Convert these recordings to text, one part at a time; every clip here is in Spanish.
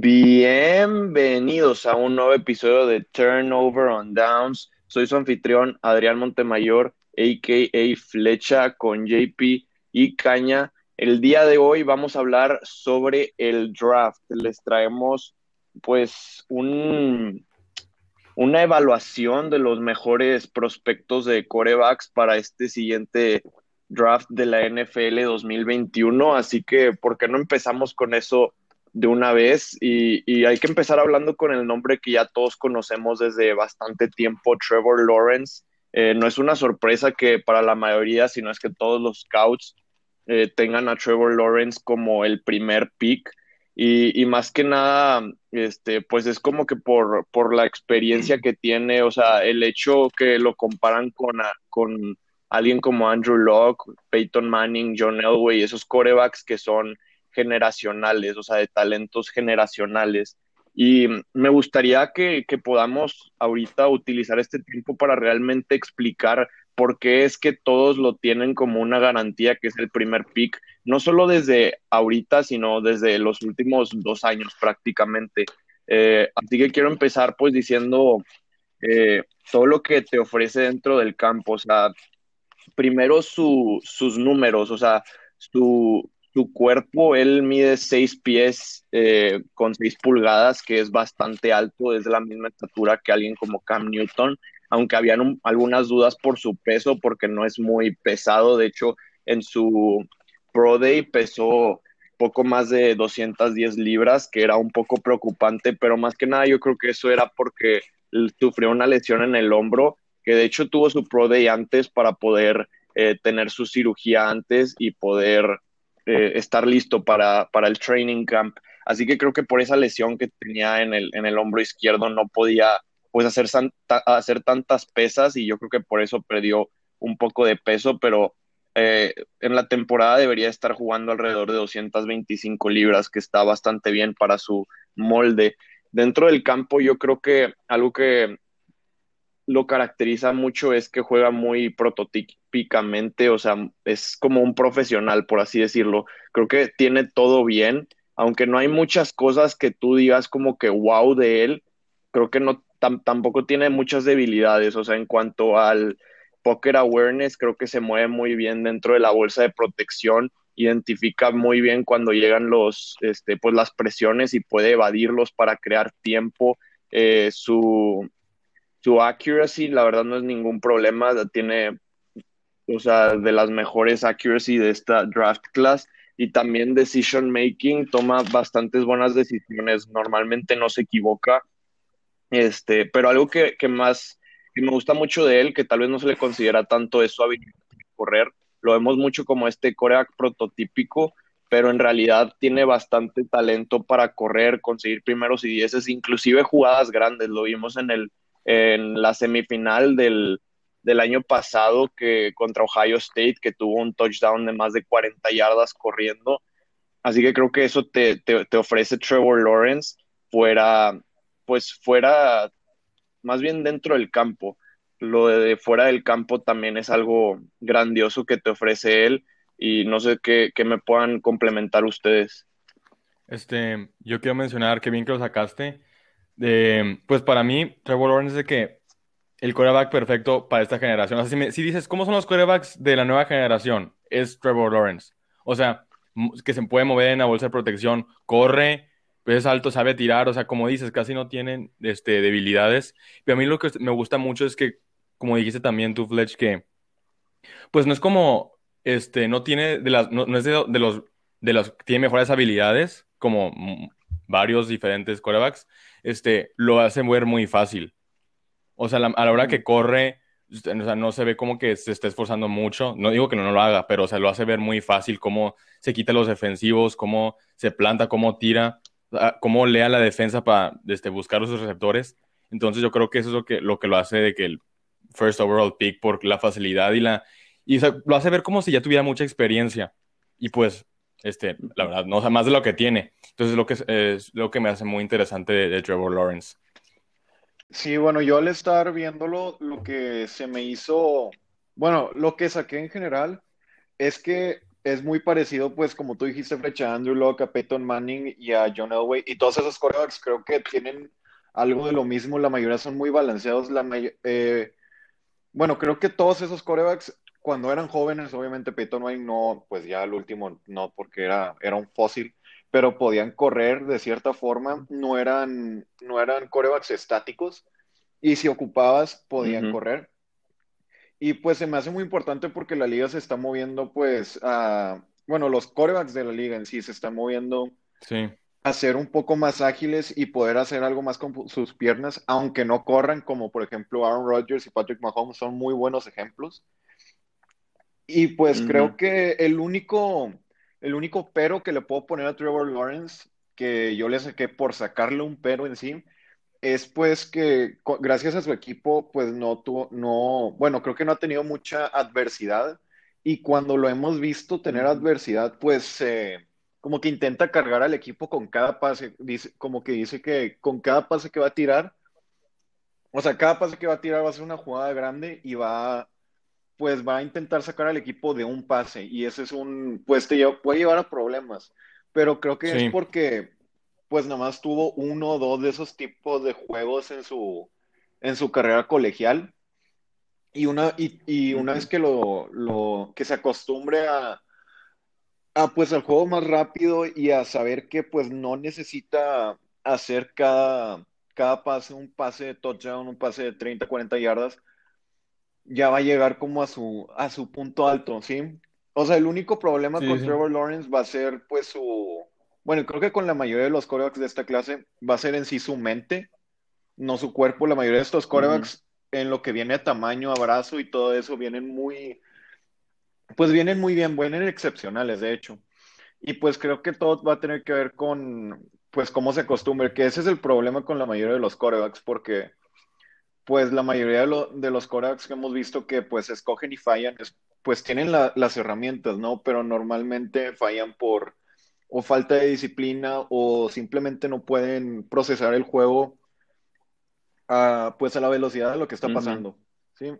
Bienvenidos a un nuevo episodio de Turnover on Downs. Soy su anfitrión Adrián Montemayor, a.k.a. Flecha con JP y Caña. El día de hoy vamos a hablar sobre el draft. Les traemos pues un, una evaluación de los mejores prospectos de corebacks para este siguiente draft de la NFL 2021. Así que, ¿por qué no empezamos con eso de una vez? Y, hay que empezar hablando con el nombre que ya todos conocemos desde bastante tiempo, Trevor Lawrence. Eh, no es una sorpresa que para la mayoría, sino es que todos los scouts eh, tengan a Trevor Lawrence como el primer pick. Y, más que nada, este, pues es como que por, por la experiencia que tiene, o sea, el hecho que lo comparan con, con alguien como Andrew Locke, Peyton Manning, John Elway, esos corebacks que son generacionales, o sea, de talentos generacionales. Y me gustaría que, que podamos ahorita utilizar este tiempo para realmente explicar por qué es que todos lo tienen como una garantía que es el primer pick, no solo desde ahorita, sino desde los últimos dos años prácticamente. Eh, así que quiero empezar pues diciendo eh, todo lo que te ofrece dentro del campo, o sea, primero su, sus números, o sea, su, su cuerpo, él mide seis pies eh, con seis pulgadas, que es bastante alto, es la misma estatura que alguien como Cam Newton aunque habían algunas dudas por su peso, porque no es muy pesado. De hecho, en su Pro Day pesó poco más de 210 libras, que era un poco preocupante, pero más que nada yo creo que eso era porque sufrió una lesión en el hombro, que de hecho tuvo su Pro Day antes para poder eh, tener su cirugía antes y poder eh, estar listo para, para el training camp. Así que creo que por esa lesión que tenía en el, en el hombro izquierdo no podía pues hacer, hacer tantas pesas y yo creo que por eso perdió un poco de peso, pero eh, en la temporada debería estar jugando alrededor de 225 libras, que está bastante bien para su molde. Dentro del campo yo creo que algo que lo caracteriza mucho es que juega muy prototípicamente, o sea, es como un profesional, por así decirlo. Creo que tiene todo bien, aunque no hay muchas cosas que tú digas como que wow de él, creo que no tampoco tiene muchas debilidades, o sea, en cuanto al poker awareness, creo que se mueve muy bien dentro de la bolsa de protección, identifica muy bien cuando llegan los, este, pues las presiones y puede evadirlos para crear tiempo. Eh, su, su accuracy, la verdad, no es ningún problema, tiene, o sea, de las mejores accuracy de esta draft class y también decision making, toma bastantes buenas decisiones, normalmente no se equivoca este, pero algo que, más que me gusta mucho de él, que tal vez no se le considera tanto es su habilidad de correr, lo vemos mucho como este coreback prototípico, pero en realidad tiene bastante talento para correr, conseguir primeros y dieces, inclusive jugadas grandes. Lo vimos en, el, en la semifinal del, año pasado que contra Ohio State, que tuvo un touchdown de más de 40 yardas corriendo. Así que creo que eso te, te, te ofrece Trevor Lawrence fuera, pues fuera, más bien dentro del campo. Lo de fuera del campo también es algo grandioso que te ofrece él y no sé qué, me puedan complementar ustedes. Este, yo quiero mencionar que bien que lo sacaste. Pues para mí, Trevor Lawrence es de que el quarterback perfecto para esta generación. O sea, si, dices, ¿cómo son los quarterbacks de la nueva generación? Es Trevor Lawrence. O sea, que se puede mover en la bolsa de protección, corre, es alto, sabe tirar, o sea, como dices, casi no tienen este, debilidades. Pero a mí lo que me gusta mucho es que, como dijiste también tú, Fletch, que pues no es como, este, no tiene, de las, no, es de, los, de los tiene mejores habilidades, como varios diferentes corebacks, este, lo hace ver muy fácil. O sea, a la hora que corre, o sea, no se ve como que se esté esforzando mucho. No digo que no, no lo haga, pero o sea, lo hace ver muy fácil cómo se quita los defensivos, cómo se planta, cómo tira cómo lea la defensa para este, buscar los receptores. Entonces yo creo que eso es lo que lo, que lo hace de que el first overall pick por la facilidad y la... Y lo hace ver como si ya tuviera mucha experiencia. Y pues, este, la verdad, no, o más de lo que tiene. Entonces lo que es, lo que me hace muy interesante de, Trevor Lawrence. Sí, bueno, yo al estar viéndolo, lo que se me hizo, bueno, lo que saqué en general es que es muy parecido, pues, como tú dijiste, Flecha, a Andrew Locke, a Peyton Manning y a John Elway. Y todos esos corebacks creo que tienen algo de lo mismo. La mayoría son muy balanceados. La eh, bueno, creo que todos esos corebacks, cuando eran jóvenes, obviamente Peyton Manning no, pues ya el último no, porque era, era un fósil, pero podían correr de cierta forma. No eran, no eran corebacks estáticos. Y si ocupabas, podían correr. Y pues se me hace muy importante porque la liga se está moviendo, pues, a, bueno, los corebacks de la liga en sí se están moviendo a ser un poco más ágiles y poder hacer algo más con sus piernas, aunque no corran, como por ejemplo Aaron Rodgers y Patrick Mahomes son muy buenos ejemplos. Y pues creo que el único, el único pero que le puedo poner a Trevor Lawrence, que yo le saqué por sacarle un pero en sí, es pues que gracias a su equipo, pues no tuvo, no, bueno, creo que no ha tenido mucha adversidad y cuando lo hemos visto tener adversidad, pues como que intenta cargar al equipo con cada pase, dice, como que dice que con cada pase que va a tirar, o sea, cada pase que va a tirar va a ser una jugada grande y va, pues va a intentar sacar al equipo de un pase y ese es un, pues te puede llevar a problemas, pero creo que es porque pues nada más tuvo uno o dos de esos tipos de juegos en su, en su carrera colegial. Y una, y, una vez que lo, lo, que se acostumbre a, a, pues al juego más rápido y a saber que pues no necesita hacer cada, cada pase un pase de touchdown, un pase de 30, 40 yardas, ya va a llegar como a su, a su punto alto, ¿sí? O sea, el único problema con Trevor Lawrence va a ser pues su, bueno, creo que con la mayoría de los corebacks de esta clase va a ser en sí su mente, no su cuerpo. La mayoría de estos corebacks, en lo que viene a tamaño, abrazo y todo eso, vienen muy, pues vienen muy bien, vienen excepcionales, de hecho. Y pues creo que todo va a tener que ver con, pues, cómo se acostumbre, que ese es el problema con la mayoría de los corebacks, porque, pues, la mayoría de, los corebacks que hemos visto que, pues, escogen y fallan, pues, tienen las herramientas, ¿no? Pero normalmente fallan por o falta de disciplina o simplemente no pueden procesar el juego a, pues a la velocidad de lo que está pasando. Sí,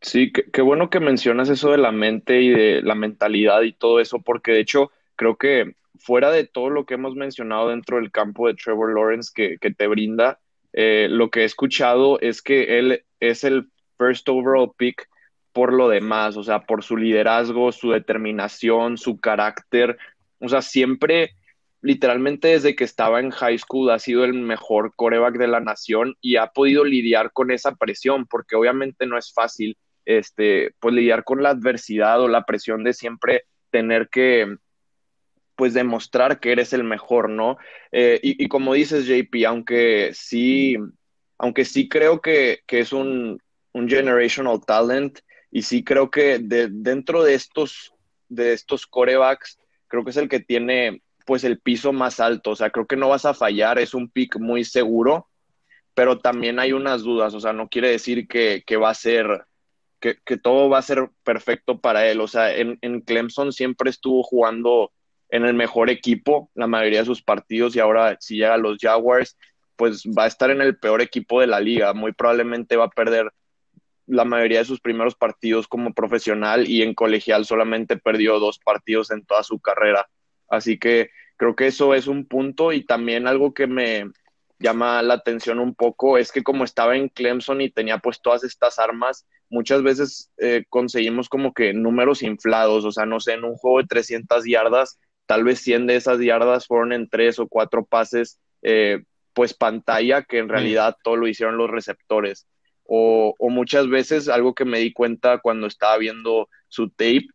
sí qué, bueno que mencionas eso de la mente y de la mentalidad y todo eso, porque de hecho creo que fuera de todo lo que hemos mencionado dentro del campo de Trevor Lawrence que, te brinda, eh, lo que he escuchado es que él es el first overall pick por lo demás, o sea, por su liderazgo, su determinación, su carácter, o sea, siempre, literalmente desde que estaba en high school, ha sido el mejor coreback de la nación y ha podido lidiar con esa presión, porque obviamente no es fácil, este, pues lidiar con la adversidad o la presión de siempre tener que, pues demostrar que eres el mejor, ¿no? Eh, y, como dices, JP, aunque sí, aunque sí creo que, que es un, un generational talent, y sí creo que de, dentro de estos, de estos corebacks, creo que es el que tiene pues el piso más alto. O sea, creo que no vas a fallar, es un pick muy seguro, pero también hay unas dudas. O sea, no quiere decir que, va a ser, que, todo va a ser perfecto para él. O sea, en Clemson siempre estuvo jugando en el mejor equipo la mayoría de sus partidos y ahora si llega a los Jaguars, pues va a estar en el peor equipo de la liga. Muy probablemente va a perder la mayoría de sus primeros partidos como profesional y en colegial solamente perdió dos partidos en toda su carrera. Así que creo que eso es un punto y también algo que me llama la atención un poco es que como estaba en Clemson y tenía pues todas estas armas, muchas veces eh, conseguimos como que números inflados, o sea, no sé, en un juego de 300 yardas, tal vez 100 de esas yardas fueron en tres o cuatro pases, eh, pues pantalla, que en realidad todo lo hicieron los receptores. O, muchas veces algo que me di cuenta cuando estaba viendo su tape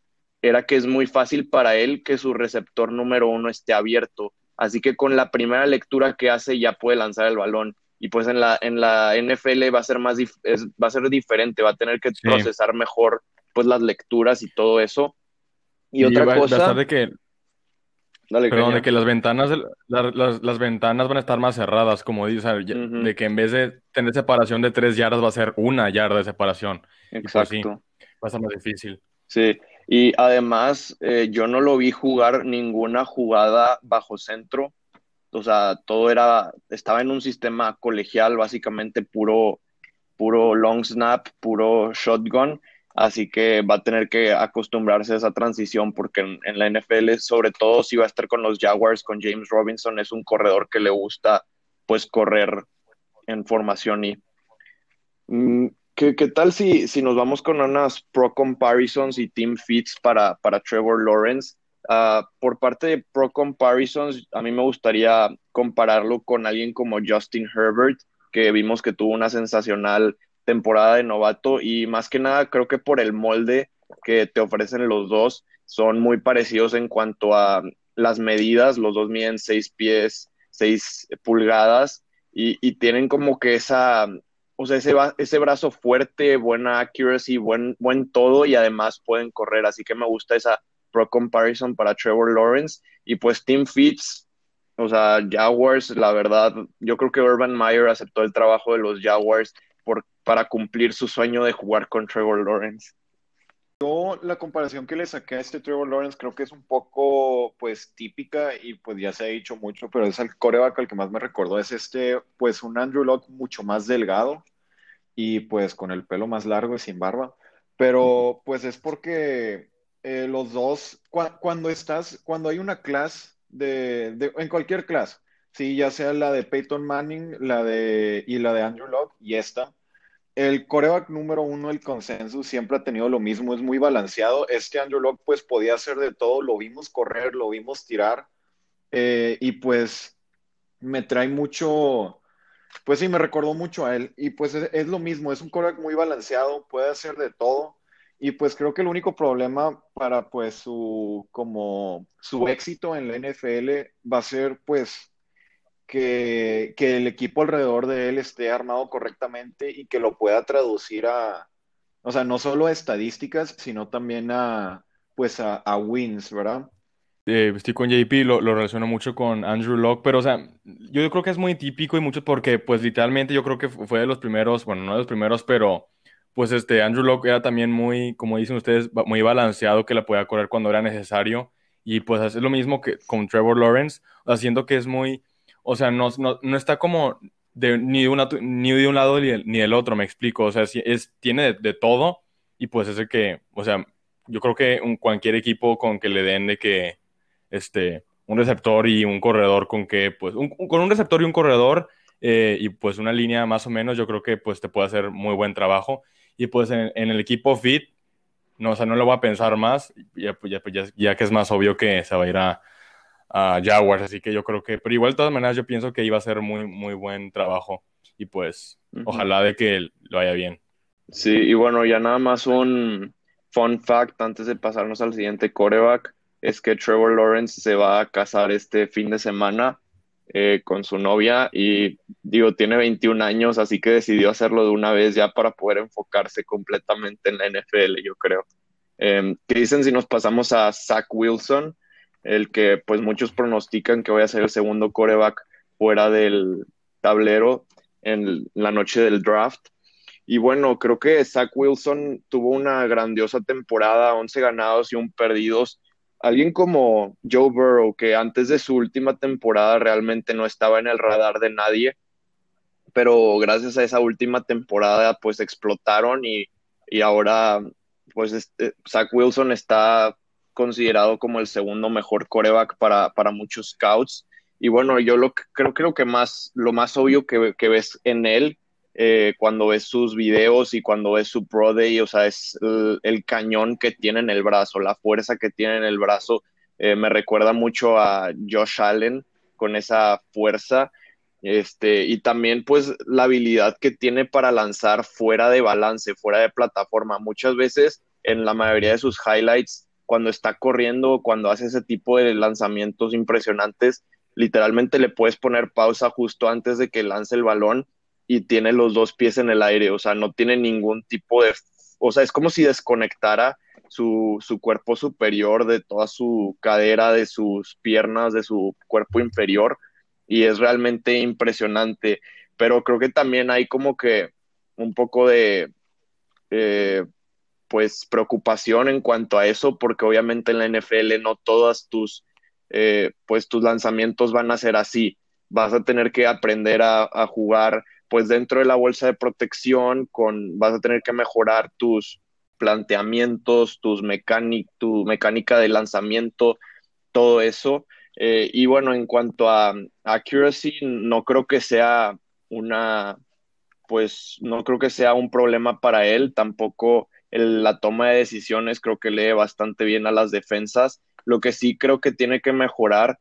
era que es muy fácil para él que su receptor número uno esté abierto. Así que con la primera lectura que hace ya puede lanzar el balón. Y pues en la, en la NFL va a ser más va a ser diferente, va a tener que procesar mejor pues las lecturas y todo eso. Y, otra cosa. de que Perdón, de que las ventanas, las, ventanas van a estar más cerradas, como dices, de que en vez de tener separación de tres yardas va a ser una yarda de separación. Pues Exacto. va a ser más difícil. Sí, y además eh, yo no lo vi jugar ninguna jugada bajo centro, o sea, todo era, estaba en un sistema colegial, básicamente puro, puro long snap, puro shotgun, así que va a tener que acostumbrarse a esa transición porque en, la NFL, sobre todo si va a estar con los Jaguars, con James Robinson, es un corredor que le gusta pues correr en formación y... Mm, ¿Qué, tal si, si nos vamos con unas pro comparisons y team fits para, para Trevor Lawrence? Ah, por parte de Pro Comparisons, a mí me gustaría compararlo con alguien como Justin Herbert, que vimos que tuvo una sensacional temporada de novato y más que nada creo que por el molde que te ofrecen los dos son muy parecidos en cuanto a las medidas, los dos miden seis pies, seis pulgadas y, y tienen como que esa, o sea, ese, ese brazo fuerte, buena accuracy, buen, buen todo y además pueden correr, así que me gusta esa Pro Comparison para Trevor Lawrence. Y pues Team Fitz, o sea, Jaguars, la verdad, yo creo que Urban Meyer aceptó el trabajo de los Jaguars por, para cumplir su sueño de jugar con Trevor Lawrence. Yo la comparación que le saqué a este Trevor Lawrence creo que es un poco pues típica y pues ya se ha dicho mucho, pero es el coreback al que más me recordó, es este pues un Andrew Locke mucho más delgado y pues con el pelo más largo y sin barba, pero pues es porque eh, los dos, cuando estás, cuando hay una clase de, en cualquier clase, sí, ya sea la de Peyton Manning, la de, y la de Andrew Locke, y esta, el coreback número uno del consenso siempre ha tenido lo mismo, es muy balanceado. Este Andrew Locke pues podía hacer de todo, lo vimos correr, lo vimos tirar, eh, y pues me trae mucho, pues sí, me recordó mucho a él, y pues es, es lo mismo, es un coreback muy balanceado, puede hacer de todo. Y pues creo que el único problema para pues su como su éxito en la NFL va a ser pues que, el equipo alrededor de él esté armado correctamente y que lo pueda traducir a, o sea, no solo a estadísticas, sino también a pues a, wins, ¿verdad? Eh, estoy con JP, lo, lo, relaciono mucho con Andrew Locke, pero o sea, yo creo que es muy típico y mucho porque pues literalmente yo creo que fue de los primeros, bueno, no de los primeros, pero pues este Andrew Locke era también muy, como dicen ustedes, muy balanceado, que la podía correr cuando era necesario. Y pues es lo mismo que con Trevor Lawrence, haciendo que es muy, o sea, no, no, está como de, ni, de una, ni de un lado ni, del otro, me explico. O sea, es, tiene de, todo y pues es el que, o sea, yo creo que un, cualquier equipo con que le den de que, este, un receptor y un corredor con que, pues, con un receptor y un corredor eh, y pues una línea más o menos, yo creo que pues te puede hacer muy buen trabajo. Y pues en, el equipo fit, no, o sea, no lo voy a pensar más, ya, pues, pues, ya, ya, que es más obvio que se va a ir a, Jaguars, así que yo creo que, pero igual de todas maneras yo pienso que iba a ser muy, muy buen trabajo y pues ojalá de que lo vaya bien. Sí, y bueno, ya nada más un fun fact antes de pasarnos al siguiente coreback, es que Trevor Lawrence se va a casar este fin de semana eh, con su novia y digo, tiene 21 años, así que decidió hacerlo de una vez ya para poder enfocarse completamente en la NFL, yo creo. Eh, ¿Qué dicen si nos pasamos a Zach Wilson, el que pues muchos pronostican que vaya a ser el segundo coreback fuera del tablero en la noche del draft? Y bueno, creo que Zach Wilson tuvo una grandiosa temporada, 11 ganados y un perdidos alguien como Joe Burrow, que antes de su última temporada realmente no estaba en el radar de nadie, pero gracias a esa última temporada pues explotaron y, ahora pues este, Zach Wilson está considerado como el segundo mejor coreback para, para muchos scouts. Y bueno, yo lo creo, creo que más, lo más obvio que, que ves en él eh, cuando ves sus videos y cuando ves su Pro Day, o sea, es el, cañón que tiene en el brazo, la fuerza que tiene en el brazo. Eh, me recuerda mucho a Josh Allen con esa fuerza. Este, y también pues la habilidad que tiene para lanzar fuera de balance, fuera de plataforma. Muchas veces en la mayoría de sus highlights, cuando está corriendo, cuando hace ese tipo de lanzamientos impresionantes, literalmente le puedes poner pausa justo antes de que lance el balón y tiene los dos pies en el aire, o sea, no tiene ningún tipo de, o sea, es como si desconectara su, cuerpo superior de toda su cadera, de sus piernas, de su cuerpo inferior, y es realmente impresionante, pero creo que también hay como que un poco de, eh, pues, preocupación en cuanto a eso, porque obviamente en la NFL no todas tus, eh, pues, tus lanzamientos van a ser así, vas a tener que aprender a, jugar pues dentro de la bolsa de protección, con, vas a tener que mejorar tus, planteamientos, tus tu mecánica de lanzamiento, todo eso. Eh, y bueno, en cuanto a accuracy, no creo que sea una, pues no creo que sea un problema para él, tampoco la toma de decisiones creo que lee bastante bien a las defensas. Lo que sí creo que tiene que mejorar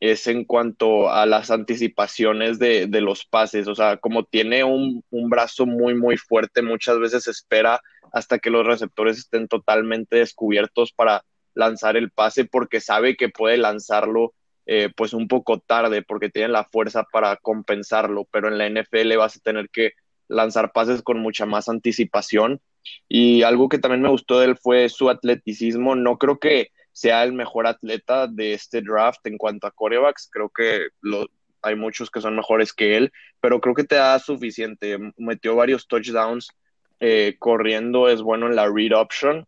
es en cuanto a las anticipaciones de, los pases. O sea, como tiene un, un, brazo muy, muy fuerte, muchas veces espera hasta que los receptores estén totalmente descubiertos para lanzar el pase porque sabe que puede lanzarlo eh, pues un poco tarde porque tiene la fuerza para compensarlo, pero en la NFL vas a tener que lanzar pases con mucha más anticipación. Y algo que también me gustó de él fue su atleticismo. No creo que sea el mejor atleta de este draft en cuanto a corebacks. Creo que hay muchos que son mejores que él, pero creo que te da suficiente. Metió varios touchdowns eh, corriendo, es bueno en la read option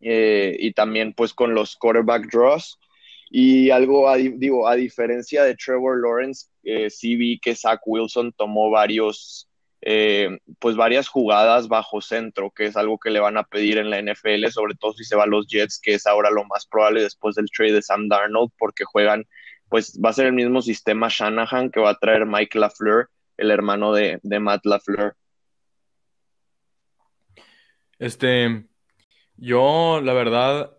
eh, y también pues con los quarterback draws. Y algo, digo, a diferencia de Trevor Lawrence, eh, sí vi que Zach Wilson tomó varios eh, pues varias jugadas bajo centro, que es algo que le van a pedir en la NFL, sobre todo si se va a los Jets, que es ahora lo más probable después del trade de Sam Darnold, porque juegan, pues va a ser el mismo sistema Shanahan que va a traer Mike LaFleur, el hermano de, de Matt LaFleur. Este, yo, la verdad,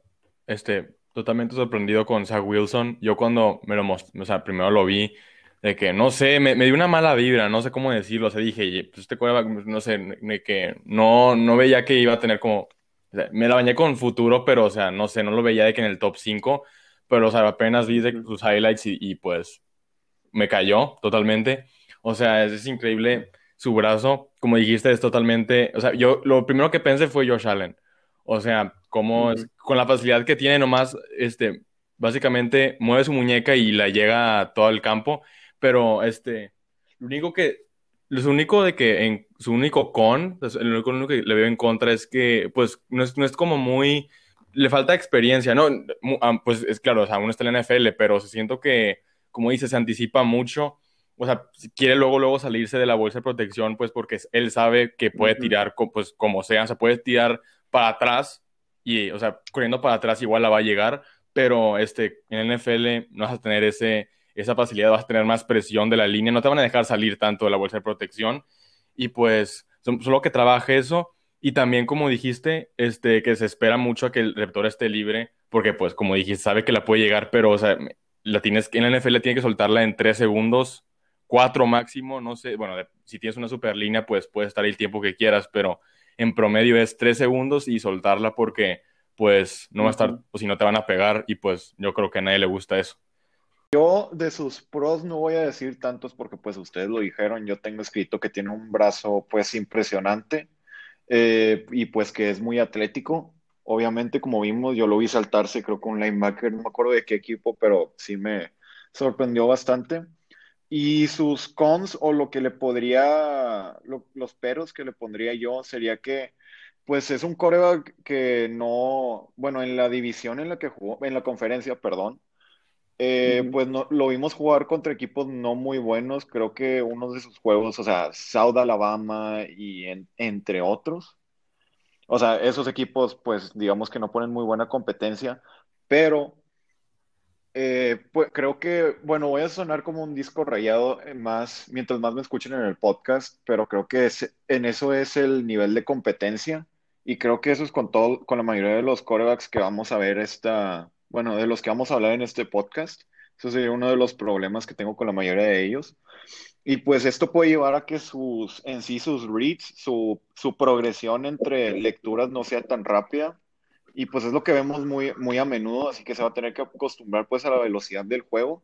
este, totalmente sorprendido con Zach Wilson. Yo cuando me lo mostré, o sea, primero lo vi, de que no sé, me, dio una mala vibra, no sé cómo decirlo, o sea, dije, pues este no sé, de que no, no veía que iba a tener como, me la bañé con futuro, pero, o sea, no sé, no lo veía de que en el top 5, pero, o sea, apenas vi de sus highlights y, pues me cayó totalmente, o sea, es, increíble su brazo, como dijiste, es totalmente, o sea, yo lo primero que pensé fue Josh Allen, o sea, como con la facilidad que tiene nomás, este, básicamente mueve su muñeca y la llega a todo el campo pero este, lo único que, lo único de que en su único con, lo único, que le veo en contra es que, pues, no es, no es como muy, le falta experiencia, ¿no? Pues es claro, o sea, uno está en la NFL, pero siento que, como dice, se anticipa mucho. O sea, quiere luego, luego salirse de la bolsa de protección, pues porque él sabe que puede tirar, pues como sea, o sea, puede tirar para atrás y, o sea, corriendo para atrás igual la va a llegar, pero este, en el NFL no vas a tener ese, esa facilidad, vas a tener más presión de la línea, no te van a dejar salir tanto de la bolsa de protección. Y pues solo que trabaje eso. Y también como dijiste, este, que se espera mucho a que el receptor esté libre porque pues como dijiste, sabe que la puede llegar, pero o sea, la tienes, en la NFL tiene que soltarla en tres segundos, cuatro máximo, no sé, bueno, si tienes una super línea pues puede estar el tiempo que quieras, pero en promedio es tres segundos y soltarla porque pues no va a estar, o si no te van a pegar y pues yo creo que a nadie le gusta eso. Yo de sus pros no voy a decir tantos porque pues ustedes lo dijeron, yo tengo escrito que tiene un brazo pues impresionante eh, y pues que es muy atlético. Obviamente como vimos, yo lo vi saltarse creo con un linebacker, no me acuerdo de qué equipo, pero sí me sorprendió bastante. Y sus cons o lo que le podría, los peros que le pondría yo sería que pues es un coreback que no, bueno, en la división en la que jugó, en la conferencia, perdón, eh, pues no, lo vimos jugar contra equipos no muy buenos. Creo que uno de sus juegos, o sea, South Alabama y entre otros. O sea, esos equipos, pues digamos que no ponen muy buena competencia, pero eh, pues, creo que, bueno, voy a sonar como un disco rayado eh, más, mientras más me escuchen en el podcast, pero creo que en eso es el nivel de competencia y creo que eso es con todo, con la mayoría de los corebacks que vamos a ver esta, bueno, de los que vamos a hablar en este podcast. Eso sería uno de los problemas que tengo con la mayoría de ellos. Y pues esto puede llevar a que sus, en sí, sus reads, su, su progresión entre lecturas no sea tan rápida. Y pues es lo que vemos muy, muy a menudo, así que se va a tener que acostumbrar pues a la velocidad del juego.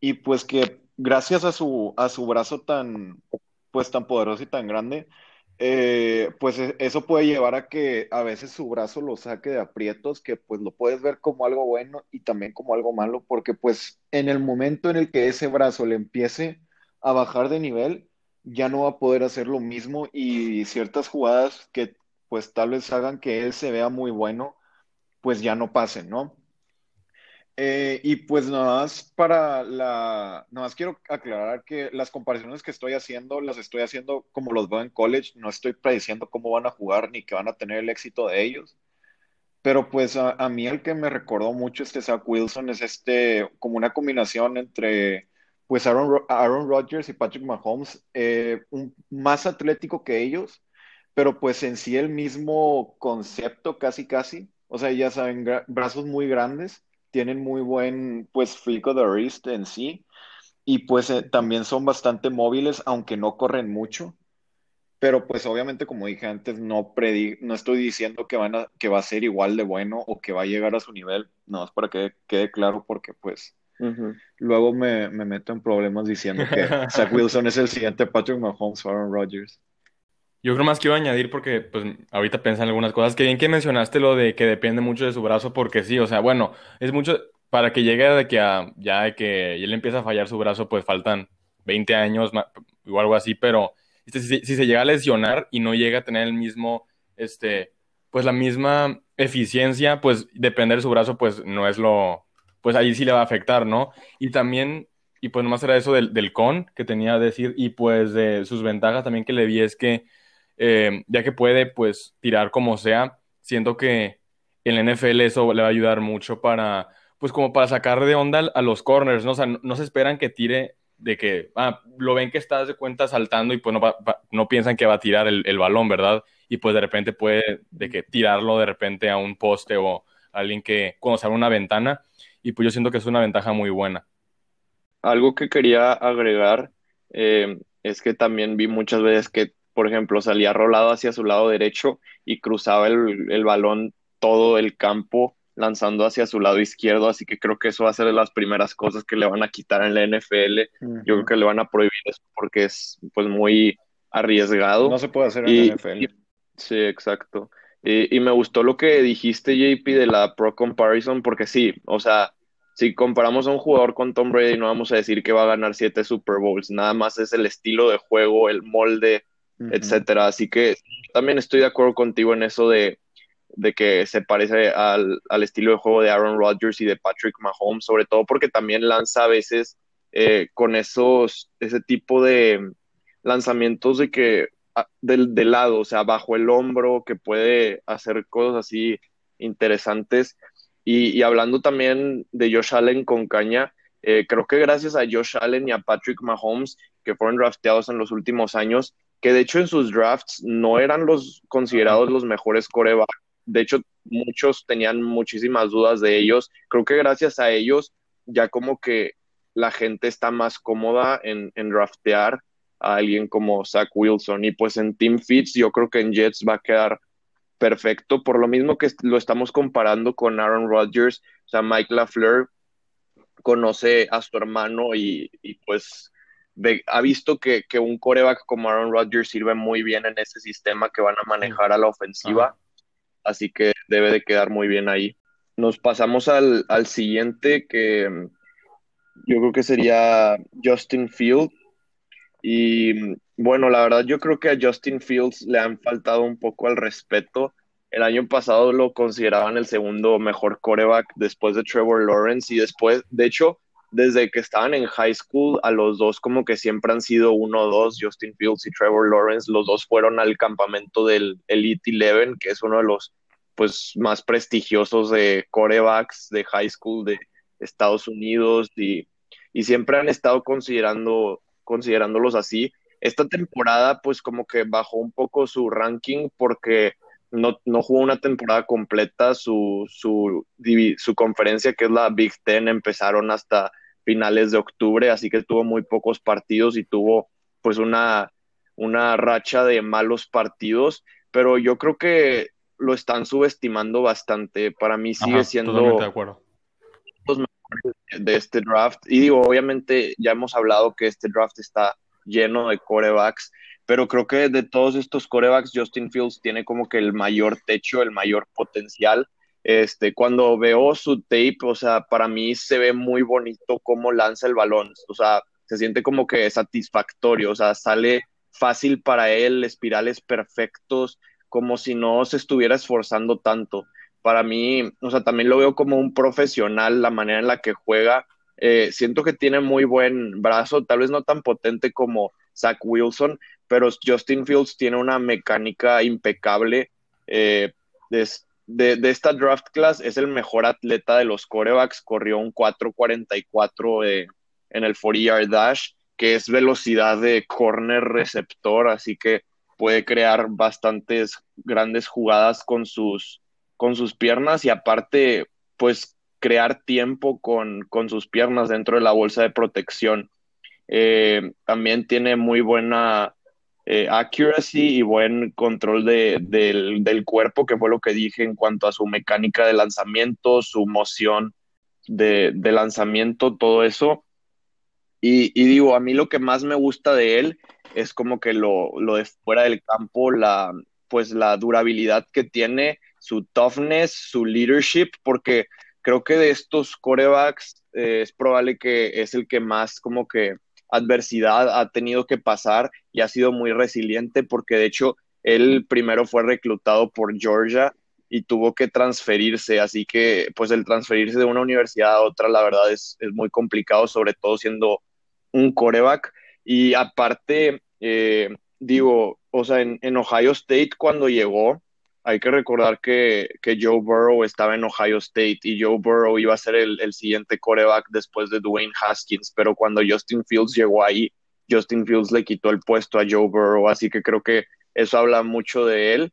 Y pues que gracias a su, a su brazo tan, pues tan poderoso y tan grande, eh, pues e, eso puede llevar a que a veces su brazo lo saque de aprietos, que pues lo puedes ver como algo bueno y también como algo malo, porque pues en el momento en el que ese brazo le empiece a bajar de nivel, ya no va a poder hacer lo mismo y ciertas jugadas que pues tal vez hagan que él se vea muy bueno, pues ya no pasen, ¿no? Eh, y pues nada más para la, nada más quiero aclarar que las comparaciones que estoy haciendo, las estoy haciendo como los veo en college, no estoy prediciendo cómo van a jugar ni que van a tener el éxito de ellos. Pero pues a, a mí el que me recordó mucho este Zach Wilson es este, como una combinación entre pues Aaron, Aaron Rodgers y Patrick Mahomes, eh, un, más atlético que ellos, pero pues en sí el mismo concepto casi casi. O sea, ya saben, brazos muy grandes tienen muy buen, pues, flick of the wrist en sí, y pues eh, también son bastante móviles, aunque no corren mucho, pero pues obviamente, como dije antes, no, predi no estoy diciendo que, van a, que va a ser igual de bueno o que va a llegar a su nivel, no, es para que quede claro, porque pues luego me, me, meto en problemas diciendo que Zach Wilson es el siguiente Patrick Mahomes o Aaron Rodgers. Yo creo más quiero añadir porque pues ahorita pensé en algunas cosas. Que bien que mencionaste lo de que depende mucho de su brazo porque sí, o sea, bueno, es mucho para que llegue de que a, ya de que él empieza a fallar su brazo, pues faltan 20 años o algo así, pero este, si, si, se llega a lesionar y no llega a tener el mismo, este, pues la misma eficiencia, pues depender de su brazo, pues no es lo, pues ahí sí le va a afectar, ¿no? Y también, y pues nomás era eso del, del con que tenía a decir, y pues de sus ventajas también que le vi es que eh, ya que puede pues tirar como sea, siento que en NFL eso le va a ayudar mucho para, pues como para sacar de onda a los corners, ¿no? O sea, no, se esperan que tire de que, ah, lo ven que está de cuenta saltando y pues no, no piensan que va a tirar el, balón, ¿verdad? Y pues de repente puede de que tirarlo de repente a un poste o a alguien que cuando una ventana y pues yo siento que es una ventaja muy buena. Algo que quería agregar eh, es que también vi muchas veces que por ejemplo, salía rolado hacia su lado derecho y cruzaba el, balón todo el campo lanzando hacia su lado izquierdo, así que creo que eso va a ser de las primeras cosas que le van a quitar en la NFL. Yo creo que le van a prohibir eso porque es pues muy arriesgado. No se puede hacer en la NFL. sí, exacto. Y, y, me gustó lo que dijiste, JP, de la Pro Comparison, porque sí, o sea, si comparamos a un jugador con Tom Brady, no vamos a decir que va a ganar siete Super Bowls, nada más es el estilo de juego, el molde, etcétera. Así que también estoy de acuerdo contigo en eso de, que se parece al, estilo de juego de Aaron Rodgers y de Patrick Mahomes, sobre todo porque también lanza a veces eh, con esos, ese tipo de lanzamientos de que ah, del, lado, o sea, bajo el hombro, que puede hacer cosas así interesantes. Y, hablando también de Josh Allen con caña, eh, creo que gracias a Josh Allen y a Patrick Mahomes, que fueron drafteados en los últimos años, que de hecho en sus drafts no eran los considerados los mejores corebacks. De hecho, muchos tenían muchísimas dudas de ellos. Creo que gracias a ellos ya como que la gente está más cómoda en, en draftear a alguien como Zach Wilson. Y pues en Team Fits yo creo que en Jets va a quedar perfecto, por lo mismo que lo estamos comparando con Aaron Rodgers, o sea, Mike LaFleur conoce a su hermano y, y pues ha visto que, un coreback como Aaron Rodgers sirve muy bien en ese sistema que van a manejar a la ofensiva, así que debe de quedar muy bien ahí. Nos pasamos al, siguiente que yo creo que sería Justin Field. Y bueno, la verdad yo creo que a Justin Fields le han faltado un poco al respeto. El año pasado lo consideraban el segundo mejor coreback después de Trevor Lawrence y después, de hecho, desde que estaban en high school, a los dos como que siempre han sido uno o dos, Justin Fields y Trevor Lawrence, los dos fueron al campamento del Elite Eleven, que es uno de los pues más prestigiosos de corebacks de high school de Estados Unidos y, y siempre han estado considerando, considerándolos así. Esta temporada pues como que bajó un poco su ranking porque no, no jugó una temporada completa, su, su, su conferencia que es la Big Ten empezaron hasta finales de octubre, así que tuvo muy pocos partidos y tuvo pues una, una racha de malos partidos, pero yo creo que lo están subestimando bastante. Para mí sigue siendo de acuerdo. los mejores de este draft. Y digo, obviamente ya hemos hablado que este draft está lleno de corebacks, pero creo que de todos estos corebacks, Justin Fields tiene como que el mayor techo, el mayor potencial. Este, cuando veo su tape, o sea, para mí se ve muy bonito cómo lanza el balón, o sea, se siente como que satisfactorio, o sea, sale fácil para él, espirales perfectos, como si no se estuviera esforzando tanto. para mí, o sea, también lo veo como un profesional, la manera en la que juega. Eh, siento que tiene muy buen brazo, tal vez no tan potente como Zach Wilson, pero Justin Fields tiene una mecánica impecable. Eh, de, de, esta draft class es el mejor atleta de los corebacks, corrió un 4.44 eh, en el 40-yard dash, que es velocidad de corner receptor, así que puede crear bastantes grandes jugadas con sus, con sus piernas y aparte, pues crear tiempo con, con sus piernas dentro de la bolsa de protección. Eh, también tiene muy buena eh, accuracy y buen control de, del, cuerpo, que fue lo que dije en cuanto a su mecánica de lanzamiento, su moción de, de lanzamiento, todo eso. Y, y, digo, a mí lo que más me gusta de él es como que lo, lo de fuera del campo, la, pues la durabilidad que tiene, su toughness, su leadership, porque creo que de estos corebacks eh, es probable que es el que más como que adversidad ha tenido que pasar y ha sido muy resiliente porque de hecho él primero fue reclutado por Georgia y tuvo que transferirse, así que pues el transferirse de una universidad a otra la verdad es, es muy complicado, sobre todo siendo un coreback y aparte, eh, digo, o sea, en, Ohio State cuando llegó, hay que recordar que, Joe Burrow estaba en Ohio State y Joe Burrow iba a ser el, el, siguiente coreback después de Dwayne Haskins, pero cuando Justin Fields llegó ahí, Justin Fields le quitó el puesto a Joe Burrow, así que creo que eso habla mucho de él.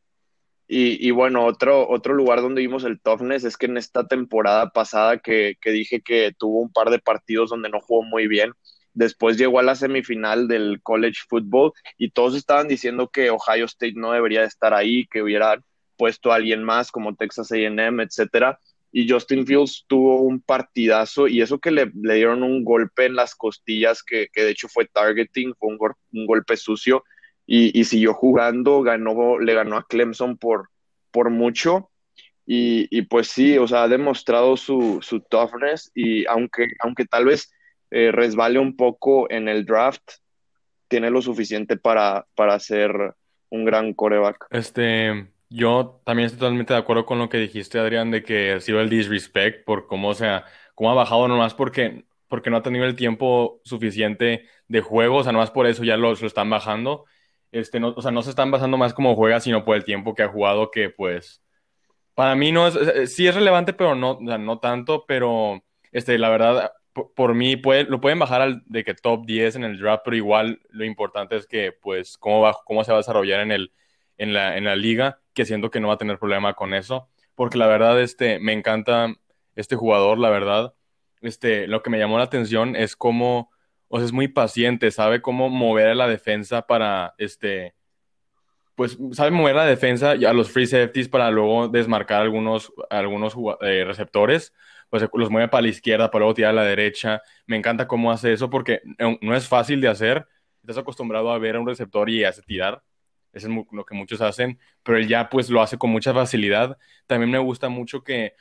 Y, y bueno, otro, otro lugar donde vimos el toughness es que en esta temporada pasada que, que dije que tuvo un par de partidos donde no jugó muy bien, Después llegó a la semifinal del college football y todos estaban diciendo que Ohio State no debería de estar ahí, que hubiera puesto a alguien más como Texas A&M, etcétera. Y Justin Fields tuvo un partidazo y eso que le, dieron un golpe en las costillas, que, de hecho fue targeting, fue un, golpe sucio y, siguió jugando, ganó, le ganó a Clemson por, por mucho. Y, y, pues sí, o sea, ha demostrado su, su toughness y aunque, aunque tal vez eh, resbale un poco en el draft, tiene lo suficiente para, para ser un gran coreback. Este, yo también estoy totalmente de acuerdo con lo que dijiste, Adrián, de que ha sido el disrespect por cómo, sea, cómo ha bajado nomás porque, porque no ha tenido el tiempo suficiente de juego, o sea, nomás por eso ya lo, lo están bajando. Este, no, o sea, no se están basando más como juega, sino por el tiempo que ha jugado, que pues, para mí no es, sí es relevante, pero no, no tanto, pero, este, la verdad, por, mí lo pueden bajar al de que top 10 en el draft, pero igual lo importante es que, pues, cómo, va, cómo se va a desarrollar en, el, en, la, en la liga, que siento que no va a tener problema con eso, porque la verdad, este, me encanta este jugador, la verdad. Este, lo que me llamó la atención es cómo, o sea, es muy paciente, sabe cómo mover a la defensa para, este, pues, sabe mover la defensa a los free safeties para luego desmarcar algunos, algunos eh, receptores pues los mueve para la izquierda, para luego tirar a la derecha. Me encanta cómo hace eso porque no es fácil de hacer. Estás acostumbrado a ver a un receptor y hace tirar. Eso es lo que muchos hacen, pero él ya pues lo hace con mucha facilidad. También me gusta mucho que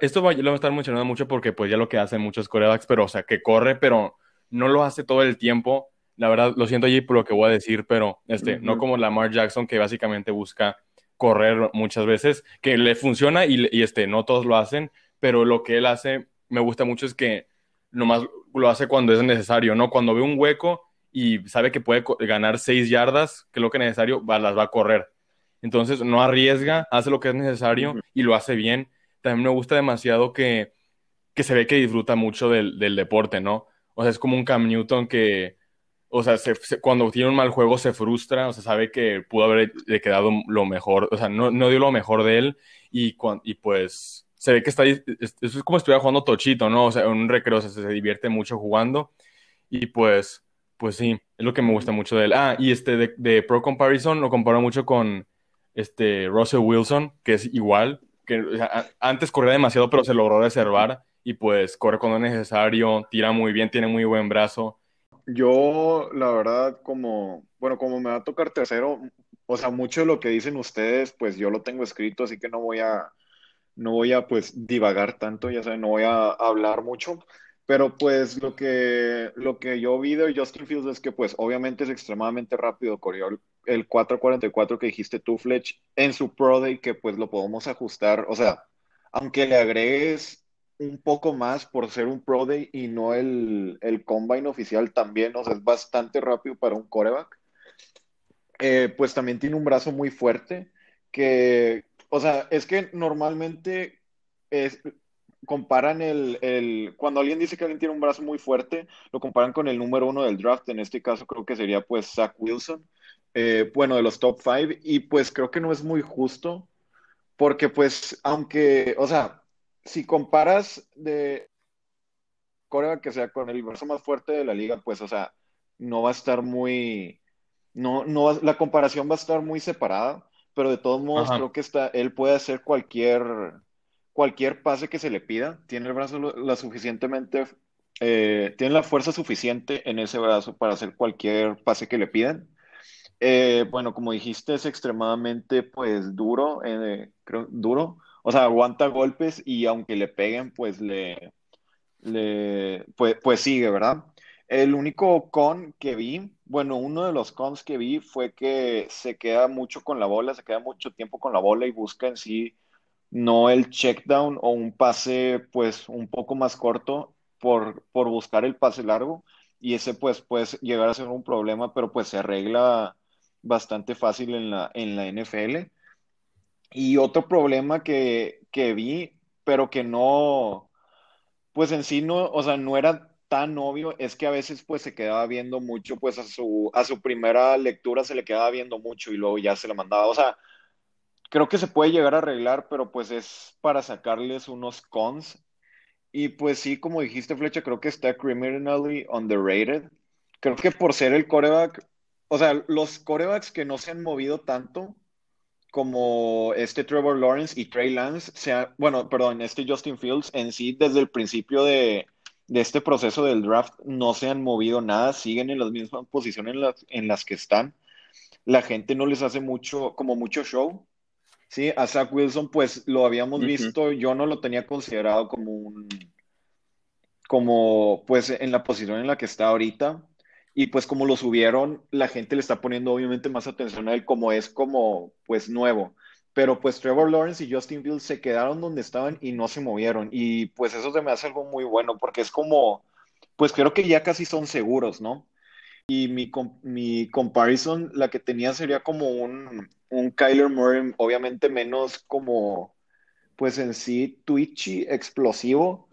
esto lo voy a estar mencionando mucho porque pues ya lo que hacen muchos corebacks, pero o sea, que corre, pero no lo hace todo el tiempo. La verdad, lo siento allí por lo que voy a decir, pero este, no como Lamar Jackson que básicamente busca correr muchas veces, que le funciona y, y este, no todos lo hacen, pero lo que él hace, me gusta mucho es que nomás lo hace cuando es necesario, ¿no? Cuando ve un hueco y sabe que puede ganar seis yardas, que es lo que es necesario, las va a correr. Entonces no arriesga, hace lo que es necesario y lo hace bien. También me gusta demasiado que, que se ve que disfruta mucho del, del, deporte, ¿no? O sea, es como un Cam Newton que, o sea, cuando tiene un mal juego se frustra, o sea, sabe que pudo haber quedado lo mejor, o sea, no, no dio lo mejor de él y, y pues se ve que está, es, es como si estuviera jugando tochito, ¿no? O sea, un recreo, o sea, se divierte mucho jugando y pues, pues sí, es lo que me gusta mucho de él. Ah, y este de, Pro Comparison lo comparo mucho con este Russell Wilson, que es igual, que antes corría demasiado, pero se logró reservar y pues corre cuando es necesario, tira muy bien, tiene muy buen brazo. Yo, la verdad, como, bueno, como me va a tocar tercero, o sea, mucho de lo que dicen ustedes, pues yo lo tengo escrito, así que no voy a, no voy a pues divagar tanto, ya saben, no voy a hablar mucho, pero pues lo que, lo que yo vi de Justin Fields es que pues obviamente es extremadamente rápido, corrió el 444 que dijiste tú, Fletch, en su Pro Day, que pues lo podemos ajustar, o sea, aunque le agregues un poco más por ser un Pro Day y no el, el Combine oficial también, o sea, es bastante rápido para un coreback. Eh, pues también tiene un brazo muy fuerte, que, o sea, es que normalmente es, comparan el, el, cuando alguien dice que alguien tiene un brazo muy fuerte, lo comparan con el número uno del draft, en este caso creo que sería pues Zach Wilson, eh, bueno, de los top five, y pues creo que no es muy justo, porque pues, aunque, o sea, si comparas de Corea que sea con el brazo más fuerte de la liga, pues, o sea, no va a estar muy, no, no, la comparación va a estar muy separada, pero de todos modos Ajá. creo que está, él puede hacer cualquier, cualquier pase que se le pida, tiene el brazo la suficientemente, eh, tiene la fuerza suficiente en ese brazo para hacer cualquier pase que le pidan. Eh, bueno, como dijiste, es extremadamente, pues, duro, eh, creo, duro. O sea, aguanta golpes y aunque le peguen, pues, le, le, pues, pues sigue, ¿verdad? El único con que vi, bueno, uno de los cons que vi fue que se queda mucho con la bola, se queda mucho tiempo con la bola y busca en sí no el check down o un pase, pues, un poco más corto por, por buscar el pase largo. Y ese, pues, puede llegar a ser un problema, pero pues se arregla bastante fácil en la, en la NFL. Y otro problema que, que vi, pero que no, pues en sí no, o sea, no era tan obvio, es que a veces pues se quedaba viendo mucho, pues a su, a su primera lectura se le quedaba viendo mucho y luego ya se la mandaba. O sea, creo que se puede llegar a arreglar, pero pues es para sacarles unos cons. Y pues sí, como dijiste, Flecha, creo que está criminally underrated. Creo que por ser el coreback, o sea, los corebacks que no se han movido tanto como este Trevor Lawrence y Trey Lance, sea, bueno, perdón, este Justin Fields en sí desde el principio de, de este proceso del draft no se han movido nada, siguen en las mismas posiciones en las, en las que están. La gente no les hace mucho, como mucho show. Sí, a Zach Wilson, pues lo habíamos visto, yo no lo tenía considerado como un, como pues en la posición en la que está ahorita. Y pues como lo subieron, la gente le está poniendo obviamente más atención a él como es como pues nuevo. Pero pues Trevor Lawrence y Justin Fields se quedaron donde estaban y no se movieron. Y pues eso se me hace algo muy bueno porque es como, pues creo que ya casi son seguros, ¿no? Y mi, com- mi comparison, la que tenía sería como un, un Kyler Murray, obviamente menos como, pues en sí, twitchy, explosivo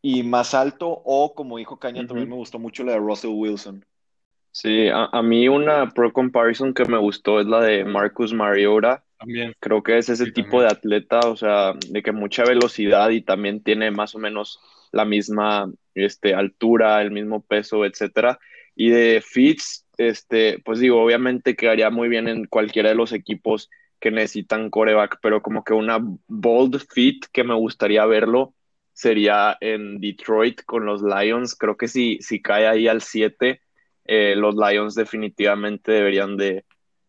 y más alto, o como dijo Caña, también me gustó mucho la de Russell Wilson. Sí, a, a mí una pro comparison que me gustó es la de Marcus Mariota. También, Creo que es ese sí, tipo de atleta, o sea, de que mucha velocidad y también tiene más o menos la misma este, altura, el mismo peso, etcétera. Y de Fitz, este, pues digo, obviamente quedaría muy bien en cualquiera de los equipos que necesitan coreback, pero como que una bold fit que me gustaría verlo sería en Detroit con los Lions. Creo que si, si cae ahí al 7, eh, los Lions definitivamente deberían de,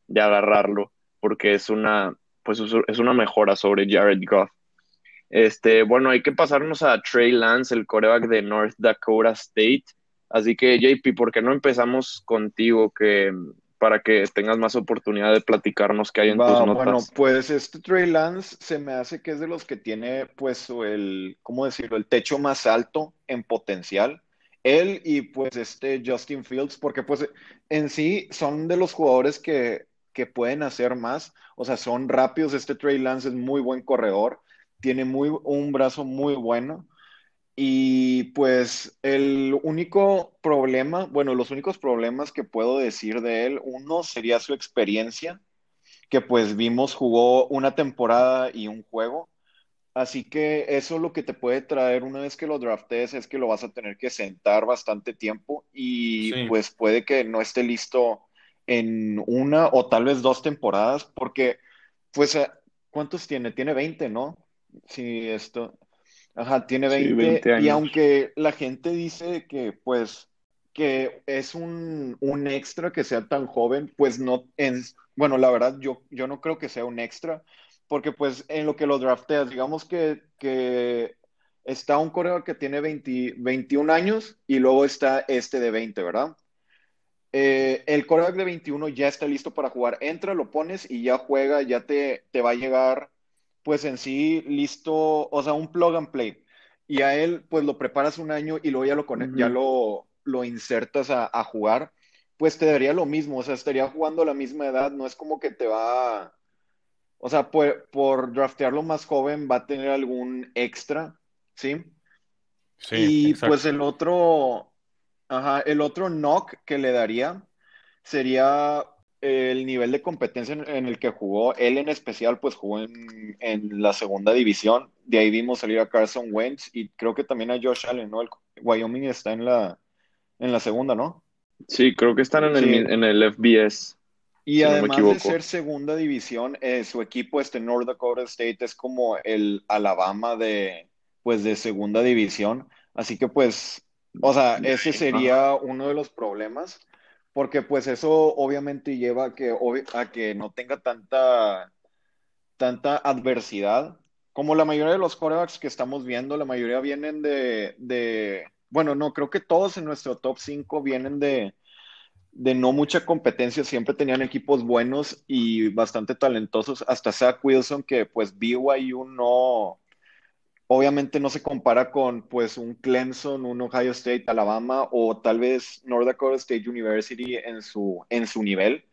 de agarrarlo porque es una, pues es una mejora sobre Jared Goff. Este, bueno, hay que pasarnos a Trey Lance, el coreback de North Dakota State. Así que, JP, ¿por qué no empezamos contigo que, para que tengas más oportunidad de platicarnos qué hay en tus Va, bueno, notas? pues este Trey Lance se me hace que es de los que tiene, pues, el, ¿cómo decirlo? El techo más alto en potencial. Él y pues este Justin Fields, porque pues en sí son de los jugadores que, que pueden hacer más. O sea, son rápidos. Este Trey Lance es muy buen corredor, tiene muy, un brazo muy bueno. Y pues el único problema, bueno, los únicos problemas que puedo decir de él, uno sería su experiencia que pues vimos jugó una temporada y un juego. Así que eso lo que te puede traer una vez que lo draftes es que lo vas a tener que sentar bastante tiempo y Sí, pues puede que no esté listo en una o tal vez dos temporadas porque pues eh, ¿cuántos tiene? Tiene 20, ¿no? Sí, esto. Ajá, tiene Sí, 20 20 y años. aunque la gente dice que pues que es un, un extra que sea tan joven, pues no, en, bueno, la verdad yo, yo no creo que sea un extra, porque pues en lo que lo drafteas, digamos que, que está un coreo que tiene 20 21 años y luego está este de 20, ¿verdad? eh, el coreback de 21 ya está listo para jugar. Entra, lo pones y ya juega, ya te, te va a llegar, pues en sí, listo, o sea, un plug and play. Y a él, pues lo preparas un año y luego ya lo, ya lo, lo insertas a, a, jugar, pues te daría lo mismo, o sea, estaría jugando a la misma edad, no es como que te va, o sea, por, por draftearlo más joven va a tener algún extra, ¿sí? Sí, y pues el otro, Ajá, el otro knock que le daría sería el nivel de competencia en, el que jugó. Él en especial, pues jugó en, la segunda división. De ahí vimos salir a Carson Wentz y creo que también a Josh Allen, ¿no? El Wyoming está en la, en la segunda, ¿no? Sí, creo que están en, el, en el FBS. Y además de ser segunda división, eh, su equipo, este North Dakota State, es como el Alabama de, pues, de segunda división. Así que, pues, o sea, ese sería uno de los problemas, porque pues eso obviamente lleva a que, a que no tenga tanta, tanta adversidad. Como la mayoría de los corebacks que estamos viendo, la mayoría vienen de, de bueno, no, creo que todos en nuestro top 5 vienen de, de no mucha competencia, siempre tenían equipos buenos y bastante talentosos, hasta Zach Wilson, que pues BYU no, obviamente no se compara con pues un Clemson, un Ohio State, Alabama o tal vez North Dakota State University en su, en su nivel,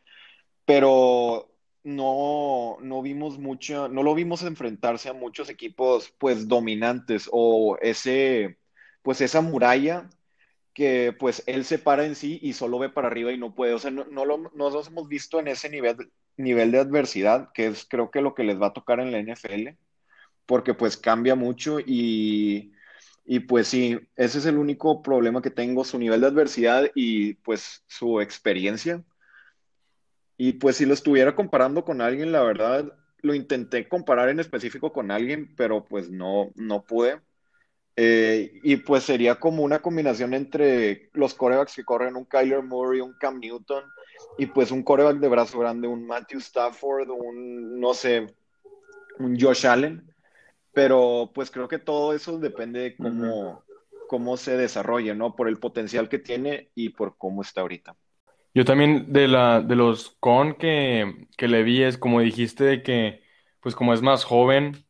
pero no, no vimos mucho, no lo vimos enfrentarse a muchos equipos pues dominantes o ese, pues esa muralla que pues él se para en sí y solo ve para arriba y no puede, o sea, no, no lo, no los hemos visto en ese nivel, nivel de adversidad, que es creo que lo que les va a tocar en la NFL porque pues cambia mucho y, y pues sí, ese es el único problema que tengo, su nivel de adversidad y pues su experiencia. Y pues si lo estuviera comparando con alguien, la verdad, lo intenté comparar en específico con alguien, pero pues no, no pude. Eh, y pues sería como una combinación entre los corebacks que corren un Kyler Murray, un Cam Newton, y pues un coreback de brazo grande, un Matthew Stafford, un, no sé, un Josh Allen. Pero pues creo que todo eso depende de cómo, cómo se desarrolle, ¿no? Por el potencial que tiene y por cómo está ahorita. Yo también de la de los con que, que le vi es como dijiste de que pues como es más joven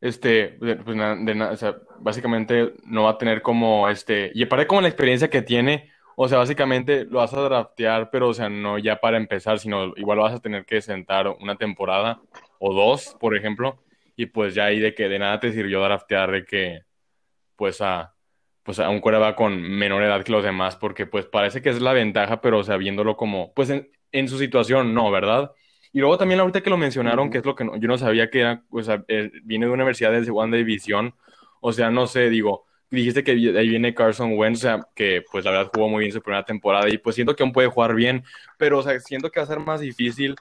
este pues de, o sea, básicamente no va a tener como este y aparte como la experiencia que tiene o sea básicamente lo vas a draftear pero o sea no ya para empezar sino igual vas a tener que sentar una temporada o dos por ejemplo y pues ya ahí de que de nada te sirvió draftear de que pues a pues a un va con menor edad que los demás porque pues parece que es la ventaja pero o sea viéndolo como pues en, su situación no verdad y luego también ahorita que lo mencionaron que es lo que yo no sabía que era o sea eh, viene de una universidad de segunda división o sea no sé digo dijiste que ahí viene Carson Wentz, o sea, que pues la verdad jugó muy bien su primera temporada y pues siento que aún puede jugar bien, pero o sea, siento que va a ser más difícil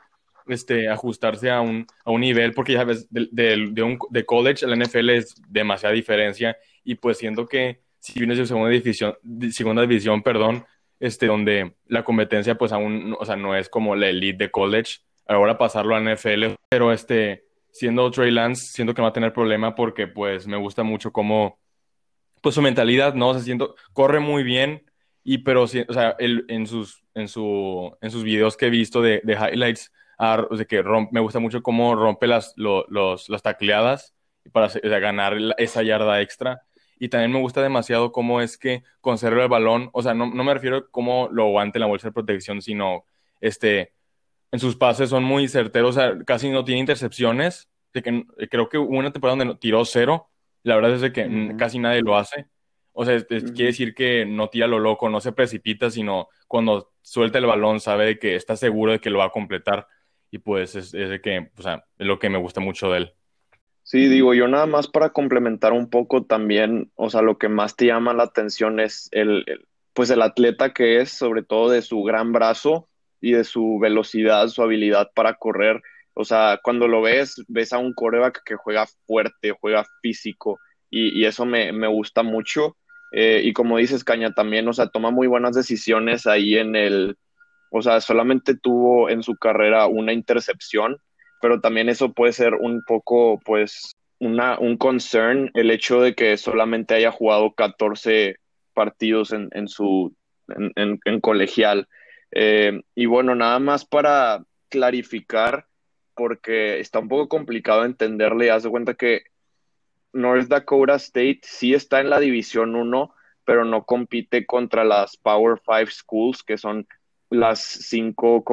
este, ajustarse a un, a un nivel, porque ya ves, de, de, un, de college a la NFL es demasiada diferencia, y pues siento que si vienes de segunda división, segunda división, perdón, este, donde la competencia pues aún, o sea, no es como la elite de college, ahora pasarlo a NFL, pero este, siendo Trey Lance, siento que va a tener problema porque pues me gusta mucho cómo, pues su mentalidad, ¿no? O siento, corre muy bien, y pero, o sea, él, en sus, en su, en sus videos que he visto de, de highlights, que me gusta mucho cómo rompe las, las tacleadas para ganar esa yarda extra. Y también me gusta demasiado cómo es que conserva el balón. O sea, no, me refiero a cómo lo aguante en la bolsa de protección, sino este, en sus pases son muy certeros. O sea, casi no tiene intercepciones. De que, creo que hubo una temporada donde tiró cero. La verdad es de que casi nadie lo hace. O sea, quiere decir que no tira lo loco, no se precipita, sino cuando suelta el balón sabe que está seguro de que lo va a completar y pues es, de que, o sea, es lo que me gusta mucho de él. Sí, digo, yo nada más para complementar un poco también, o sea, lo que más te llama la atención es el, pues el atleta que es, sobre todo de su gran brazo y de su velocidad, su habilidad para correr. O sea, cuando lo ves, ves a un coreback que juega fuerte, juega físico, y, eso me, gusta mucho. Eh, y como dices, Caña, también, o sea, toma muy buenas decisiones ahí en el, o sea, solamente tuvo en su carrera una intercepción, pero también eso puede ser un poco, pues, una, un concern el hecho de que solamente haya jugado 14 partidos en, en su en, colegial. Eh, y bueno, nada más para clarificar, porque está un poco complicado entenderle, haz de cuenta que North Dakota State sí está en la División 1, pero no compite contra las Power Five Schools, que son las cinco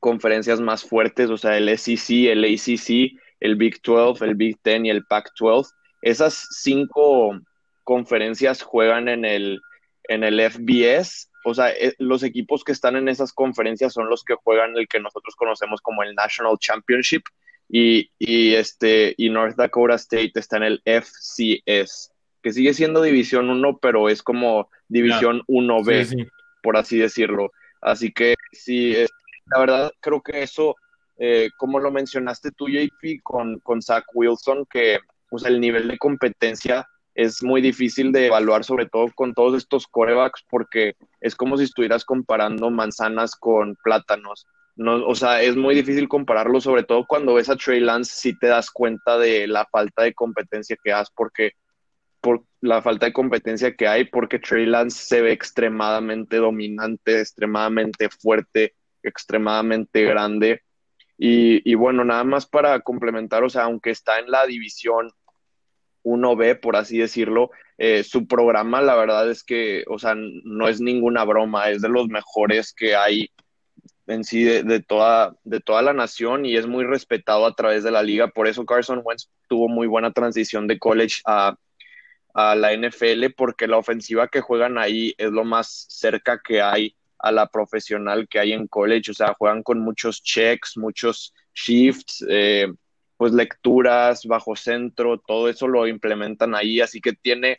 conferencias más fuertes, o sea, el SEC, el ACC, el Big 12, el Big 10 y el Pac 12. Esas cinco conferencias juegan en el, en el FBS, o sea, eh, los equipos que están en esas conferencias son los que juegan el que nosotros conocemos como el National Championship y, y este, y North Dakota State está en el FCS, que sigue siendo División 1, pero es como División 1B, por así decirlo. Así que sí, la verdad creo que eso, eh, como lo mencionaste tú, JP, con, con Zach Wilson, que pues, el nivel de competencia es muy difícil de evaluar, sobre todo con todos estos corebacks, porque es como si estuvieras comparando manzanas con plátanos. No, o sea, es muy difícil compararlo, sobre todo cuando ves a Trey Lance, si te das cuenta de la falta de competencia que has, porque por la falta de competencia que hay, porque Trey Lance se ve extremadamente dominante, extremadamente fuerte, extremadamente grande. Y, bueno, nada más para complementar, o sea, aunque está en la división 1B, por así decirlo, eh, su programa, la verdad es que, o sea, no es ninguna broma, es de los mejores que hay en sí de, toda, de toda la nación y es muy respetado a través de la liga. Por eso Carson Wentz tuvo muy buena transición de college a, a la NFL, porque la ofensiva que juegan ahí es lo más cerca que hay a la profesional que hay en college. O sea, juegan con muchos checks, muchos shifts, eh, pues lecturas, bajo centro, todo eso lo implementan ahí. Así que tiene,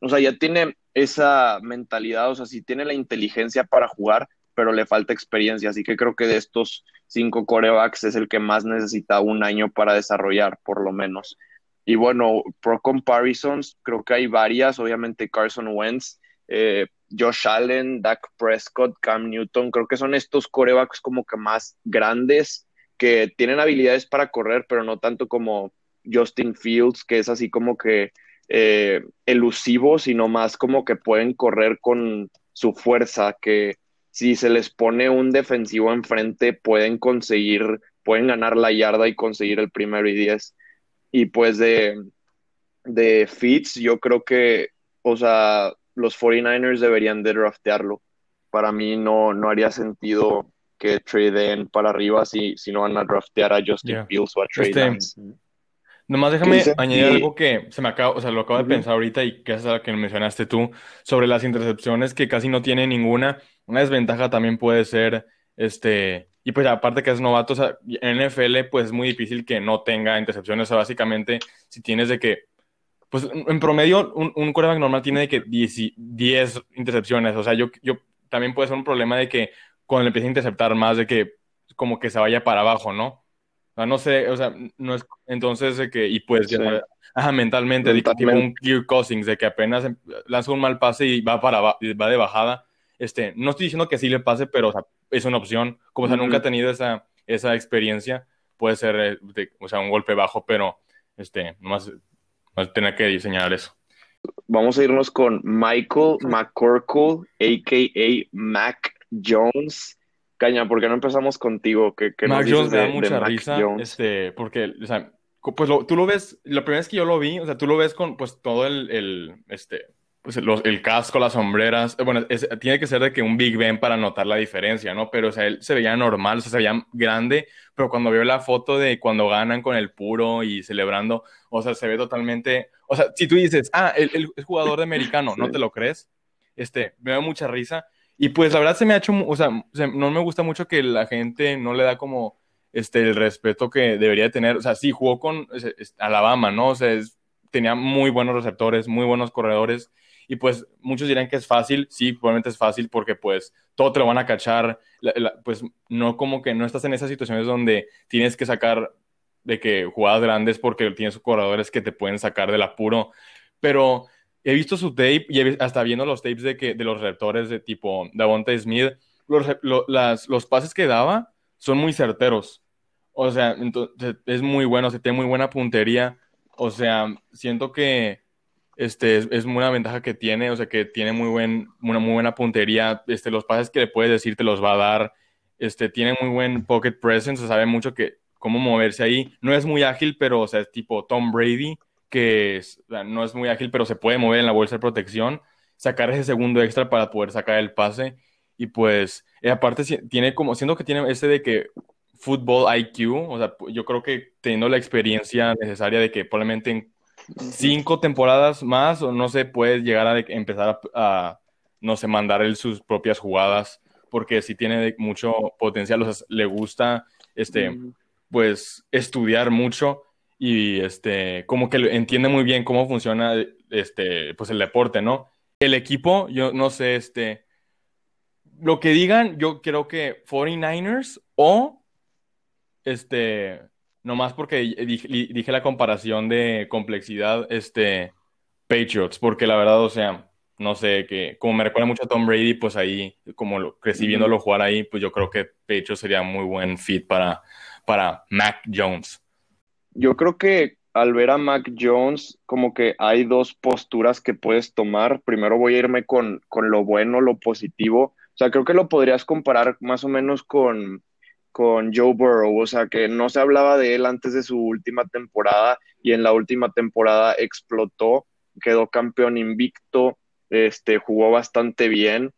o sea, ya tiene esa mentalidad, o sea, sí tiene la inteligencia para jugar, pero le falta experiencia. Así que creo que de estos cinco corebacks es el que más necesita un año para desarrollar, por lo menos. Y bueno, pro comparisons, creo que hay varias, obviamente Carson Wentz, eh, Josh Allen, Dak Prescott, Cam Newton, creo que son estos corebacks como que más grandes, que tienen habilidades para correr, pero no tanto como Justin Fields, que es así como que eh, elusivo, sino más como que pueden correr con su fuerza, que si se les pone un defensivo enfrente, pueden conseguir, pueden ganar la yarda y conseguir el primero y diez. Y pues de, de Fitz, yo creo que, o sea, los 49ers deberían de draftearlo. Para mí no, no haría sentido que traden para arriba si, si no van a draftear a Justin Fields o a Trey este, Nomás déjame añadir algo que se me acaba, o sea, lo acabo de pensar ahorita y que es lo que mencionaste tú, sobre las intercepciones que casi no tiene ninguna. Una desventaja también puede ser, este, y pues aparte que es novato, o sea, en NFL pues es muy difícil que no tenga intercepciones, o sea, básicamente si tienes de que, pues en promedio un, un quarterback normal tiene de que 10, 10 intercepciones, o sea, yo, yo también puede ser un problema de que cuando le empiece a interceptar más de que como que se vaya para abajo, ¿no? O sea, no sé, o sea, no es, entonces de que, y pues, ajá, mentalmente, tipo un Kirk Cousins, de que apenas em, lanza un mal pase y va para, va de bajada, este, no estoy diciendo que sí le pase, pero, o sea, es una opción, como, o sea, nunca ha tenido esa, esa experiencia, puede ser, eh, o sea, un golpe bajo, pero, este, nomás, más tener que diseñar eso. Vamos a irnos con Michael McCorkle, a.k.a. Mac Jones, Caña, ¿por qué no empezamos contigo? ¿Qué, Mac Jones me da mucha risa, este, porque, o sea, pues tú lo ves, la primera vez que yo lo vi, o sea, tú lo ves con, pues, todo el, el este, pues, el casco, las sombreras, bueno, tiene que ser de que un Big Ben para notar la diferencia, ¿no? Pero, o sea, él se veía normal, o sea, se veía grande, pero cuando veo la foto de cuando ganan con el puro y celebrando, o sea, se ve totalmente, o sea, si tú dices, ah, el, el jugador de americano, ¿no te lo crees? Este, me da mucha risa, y pues la verdad se me ha hecho, o sea, no me gusta mucho que la gente no le da como este, el respeto que debería tener. O sea, sí, jugó con Alabama, ¿no? O sea, tenía muy buenos receptores, muy buenos corredores. Y pues muchos dirán que es fácil, sí, probablemente es fácil porque pues todo te lo van a cachar, pues no como que no estás en esas situaciones donde tienes que sacar de que jugadas grandes porque tienes corredores que te pueden sacar del apuro, pero he visto su tape y hasta viendo los tapes de, que, de los receptores de tipo Davonta Smith, los, las, los pases que daba son muy certeros. O sea, entonces, es muy bueno, se tiene muy buena puntería. O sea, siento que este, es, una ventaja que tiene, o sea, que tiene muy buen, una muy buena puntería, este, los pases que le puedes decir te los va a dar, este, tiene muy buen pocket presence, sabe mucho que cómo moverse ahí, no es muy ágil, pero, o sea, es tipo Tom Brady, que no es muy ágil, pero se puede mover en la bolsa de protección, sacar ese segundo extra para poder sacar el pase, y pues, eh, aparte tiene como, siento que tiene ese de que fútbol IQ, o sea, yo creo que teniendo la experiencia necesaria de que probablemente en cinco temporadas más, o no sé, puede llegar a empezar a, no sé, mandar él sus propias jugadas, porque si tiene mucho potencial, o sea, le gusta, este, pues, estudiar mucho y, este, como que entiende muy bien cómo funciona, este, pues, el deporte, ¿no? El equipo, yo no sé, este, lo que digan, yo creo que 49ers o este, nomás porque dije, la comparación de complejidad, este, Patriots, porque la verdad, o sea, no sé, que como me recuerda mucho a Tom Brady, pues ahí, como lo, crecí viéndolo jugar ahí, pues yo creo que Patriots sería muy buen fit para, para Mac Jones. Yo creo que al ver a Mac Jones, como que hay dos posturas que puedes tomar. Primero voy a irme con, con lo bueno, lo positivo. O sea, creo que lo podrías comparar más o menos con, con Joe Burrow, o sea, que no se hablaba de él antes de su última temporada y en la última temporada explotó, quedó campeón invicto, este, jugó bastante bien.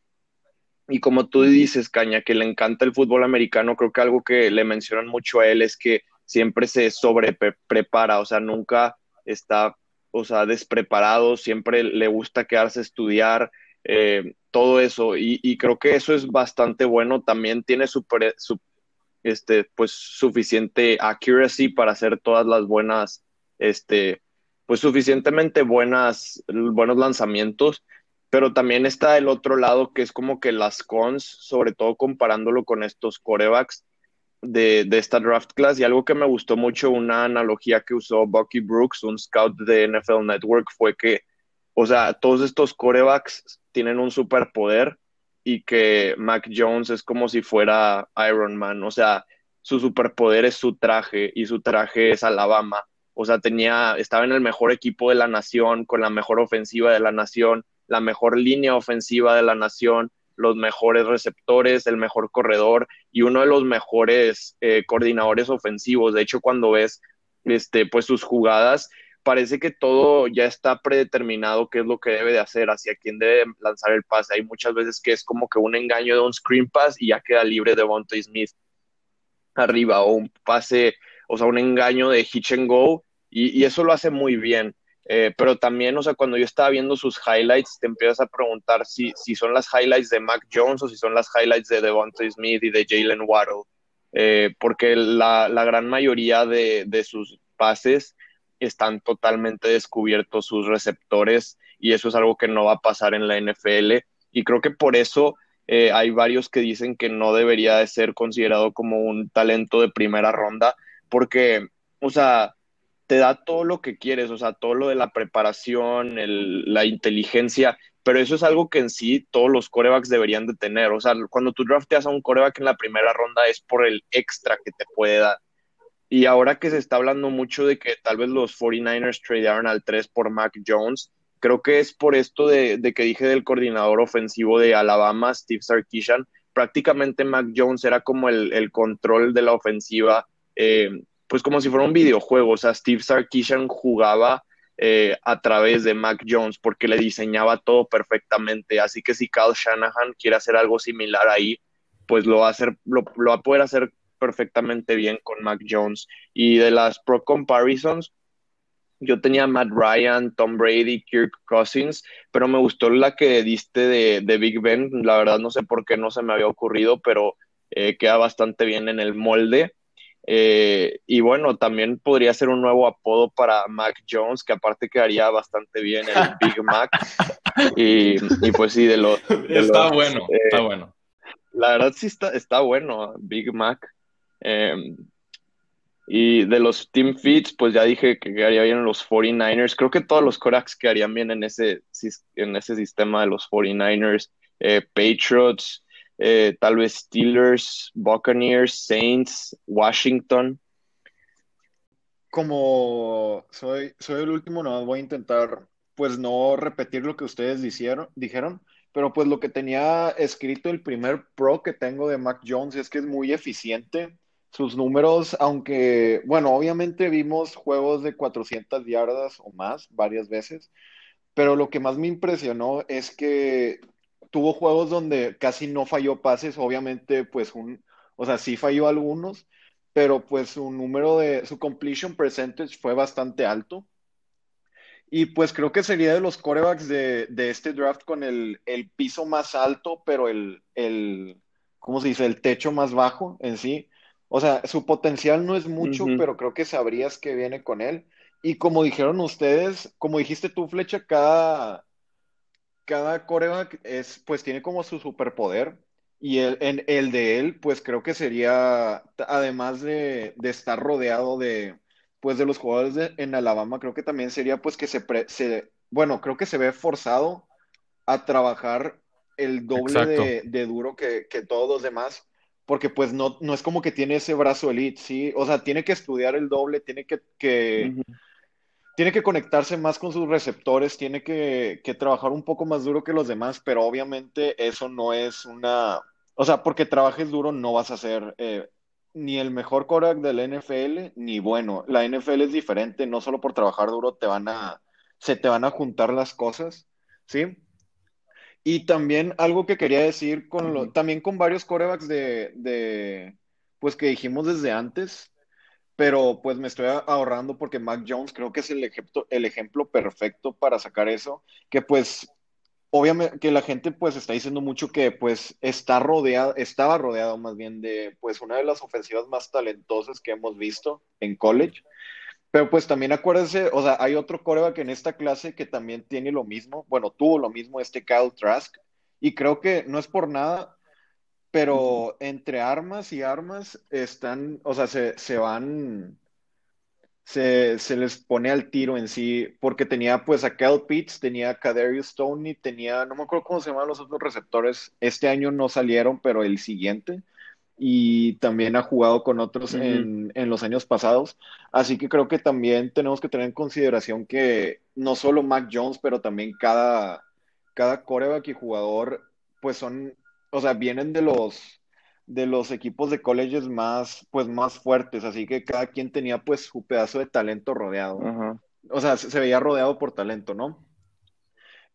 Y como tú dices, Caña, que le encanta el fútbol americano, creo que algo que le mencionan mucho a él es que siempre se sobre prepara, o sea, nunca está, o sea, despreparado, siempre le gusta quedarse a estudiar, eh, todo eso, y, creo que eso es bastante bueno, también tiene super, su, este, pues suficiente accuracy para hacer todas las buenas, este, pues suficientemente buenas, buenos lanzamientos, pero también está el otro lado que es como que las cons, sobre todo comparándolo con estos corebacks de, de esta draft class. Y algo que me gustó mucho, una analogía que usó Bucky Brooks, un scout de NFL Network, fue que, o sea, todos estos corebacks tienen un superpoder y que Mac Jones es como si fuera Iron Man, o sea, su superpoder es su traje y su traje es Alabama. O sea, tenía, estaba en el mejor equipo de la nación, con la mejor ofensiva de la nación, la mejor línea ofensiva de la nación, los mejores receptores, el mejor corredor y uno de los mejores eh, coordinadores ofensivos. De hecho, cuando ves este, pues sus jugadas, parece que todo ya está predeterminado qué es lo que debe de hacer, hacia quién debe lanzar el pase. Hay muchas veces que es como que un engaño de un screen pass y ya queda libre de Smith arriba, o un pase, o sea, un engaño de hitch and go, y, eso lo hace muy bien. Eh, pero también, o sea, cuando yo estaba viendo sus highlights, te empiezas a preguntar si, si son las highlights de Mac Jones o si son las highlights de Devontae Smith y de Jalen Waddle, eh, porque la, la, gran mayoría de, de sus pases están totalmente descubiertos sus receptores y eso es algo que no va a pasar en la NFL y creo que por eso eh, hay varios que dicen que no debería de ser considerado como un talento de primera ronda porque, o sea, te da todo lo que quieres, o sea, todo lo de la preparación, la inteligencia, pero eso es algo que en sí todos los corebacks deberían de tener, o sea, cuando tú drafteas a un coreback en la primera ronda es por el extra que te puede dar y ahora que se está hablando mucho de que tal vez los 49ers tradearon al 3 por Mac Jones, creo que es por esto de, que dije del coordinador ofensivo de Alabama, Steve Sarkisian. Prácticamente Mac Jones era como el, control de la ofensiva, eh, pues como si fuera un videojuego. O sea, Steve Sarkisian jugaba eh, a través de Mac Jones porque le diseñaba todo perfectamente. Así que si Kyle Shanahan quiere hacer algo similar ahí, pues lo va a, hacer, lo va a poder hacer perfectamente bien con Mac Jones. Y de las Pro Comparisons, yo tenía Matt Ryan, Tom Brady, Kirk Cousins, pero me gustó la que diste de, Big Ben. La verdad no sé por qué no se me había ocurrido, pero eh, queda bastante bien en el molde. Eh, y bueno, también podría ser un nuevo apodo para Mac Jones, que aparte quedaría bastante bien el Big Mac. y, pues sí, de los... está bueno, eh, está bueno. La verdad sí está, está bueno, Big Mac. Em, y de los team fits, pues ya dije que quedaría bien en los 49ers. Creo que todos los Corax quedarían bien en ese, en ese sistema de los 49ers. Eh, Patriots, eh, tal vez Steelers, Buccaneers, Saints, Washington. Como soy, soy el último, no voy a intentar pues no repetir lo que ustedes dijeron, dijeron, pero pues lo que tenía escrito el primer pro que tengo de Mac Jones es que es muy eficiente. Sus números, aunque, bueno, obviamente vimos juegos de 400 yardas o más varias veces, pero lo que más me impresionó es que tuvo juegos donde casi no falló pases, obviamente, pues un, o sea, sí falló algunos, pero pues su número de, su completion percentage fue bastante alto. Y pues creo que sería de los corebacks de, este draft con el, piso más alto, pero el, el, ¿cómo se dice? El techo más bajo en sí. O sea, su potencial no es mucho, pero creo que sabrías que viene con él. Y como dijeron ustedes, como dijiste tú, Flecha, cada, cada coreback es, pues tiene como su superpoder. Y el, en, el de él, pues creo que sería, además de, de estar rodeado de, pues de los jugadores de, en Alabama, creo que también sería pues que se, se, bueno, creo que se ve forzado a trabajar el doble de, duro que, todos los demás, porque pues no, no es como que tiene ese brazo elite, ¿sí? O sea, tiene que estudiar el doble, tiene que, tiene que conectarse más con sus receptores, tiene que, que, trabajar un poco más duro que los demás, pero obviamente eso no es una, o sea, porque trabajes duro no vas a ser eh, ni el mejor quarterback de la NFL, ni bueno. La NFL es diferente, no solo por trabajar duro te van a, se te van a juntar las cosas, ¿sí? Y también algo que quería decir con lo, también con varios corebacks de, de, pues que dijimos desde antes, pero pues me estoy ahorrando porque Mac Jones creo que es el ejemplo, el ejemplo perfecto para sacar eso, que pues obviamente que la gente pues está diciendo mucho que pues está rodeado, estaba rodeado más bien de pues una de las ofensivas más talentosas que hemos visto en college. Pero pues también acuérdense, o sea, hay otro coreback en esta clase que también tiene lo mismo, bueno, tuvo lo mismo este Kyle Trask, y creo que no es por nada, pero entre armas y armas están, o sea, se, se van, se, les pone al tiro en sí, porque tenía pues a Cal Pitts, tenía a Kadarius Stoney, tenía, no me acuerdo cómo se llaman los otros receptores, este año no salieron, pero el siguiente, y también ha jugado con otros en, los años pasados, así que creo que también tenemos que tener en consideración que no solo Mac Jones, pero también cada, cada coreback y jugador, pues son, o sea, vienen de los de los equipos de colleges más, pues, más fuertes, así que cada quien tenía, pues, su pedazo de talento rodeado. O sea, se, veía rodeado por talento, ¿no?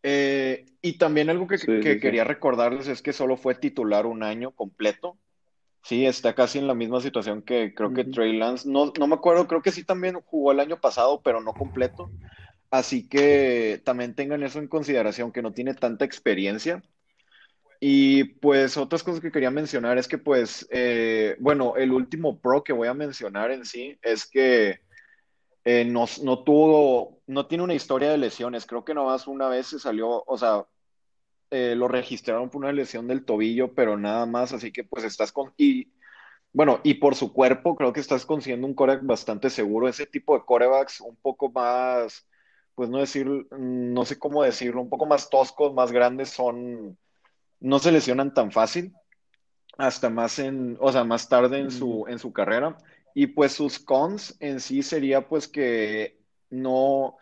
Eh, y también algo que, quería recordarles es que solo fue titular un año completo. Sí, está casi en la misma situación que creo que Trey Lance. No, no me acuerdo, creo que sí también jugó el año pasado, pero no completo. Así que también tengan eso en consideración, que no tiene tanta experiencia. Y pues otras cosas que quería mencionar es que pues, eh, bueno, el último pro que voy a mencionar en sí es que eh, no, tuvo, no tiene una historia de lesiones. Creo que nomás una vez se salió, o sea, eh, lo registraron por una lesión del tobillo, pero nada más, así que pues estás con... Y bueno, y por su cuerpo creo que estás consiguiendo un coreback bastante seguro. Ese tipo de corebacks un poco más, pues no decir, no sé cómo decirlo, un poco más toscos, más grandes son no se lesionan tan fácil, hasta más en, o sea, más tarde en su, en su carrera. Y pues sus cons en sí sería pues que no,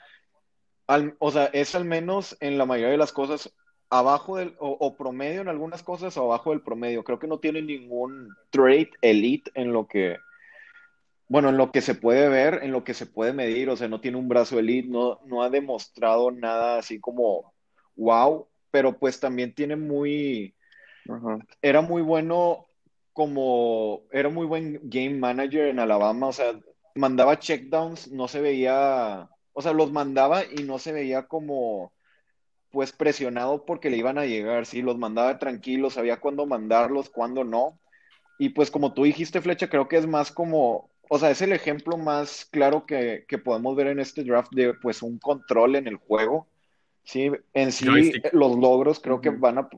o sea, es al menos en la mayoría de las cosas abajo del, o, promedio en algunas cosas o abajo del promedio. Creo que no tiene ningún trait elite en lo que, bueno, en lo que se puede ver, en lo que se puede medir, o sea, no tiene un brazo elite, no, no ha demostrado nada así como wow, pero pues también tiene muy, era muy bueno como, era muy buen game manager en Alabama, o sea, mandaba checkdowns, no se veía, o sea, los mandaba y no se veía como, pues presionado porque le iban a llegar, sí, los mandaba tranquilos, sabía cuándo mandarlos, cuándo no. Y pues como tú dijiste, Flecha, creo que es más como, o sea, es el ejemplo más claro que, que podemos ver en este draft de pues un control en el juego Sí, en sí los logros creo que van a,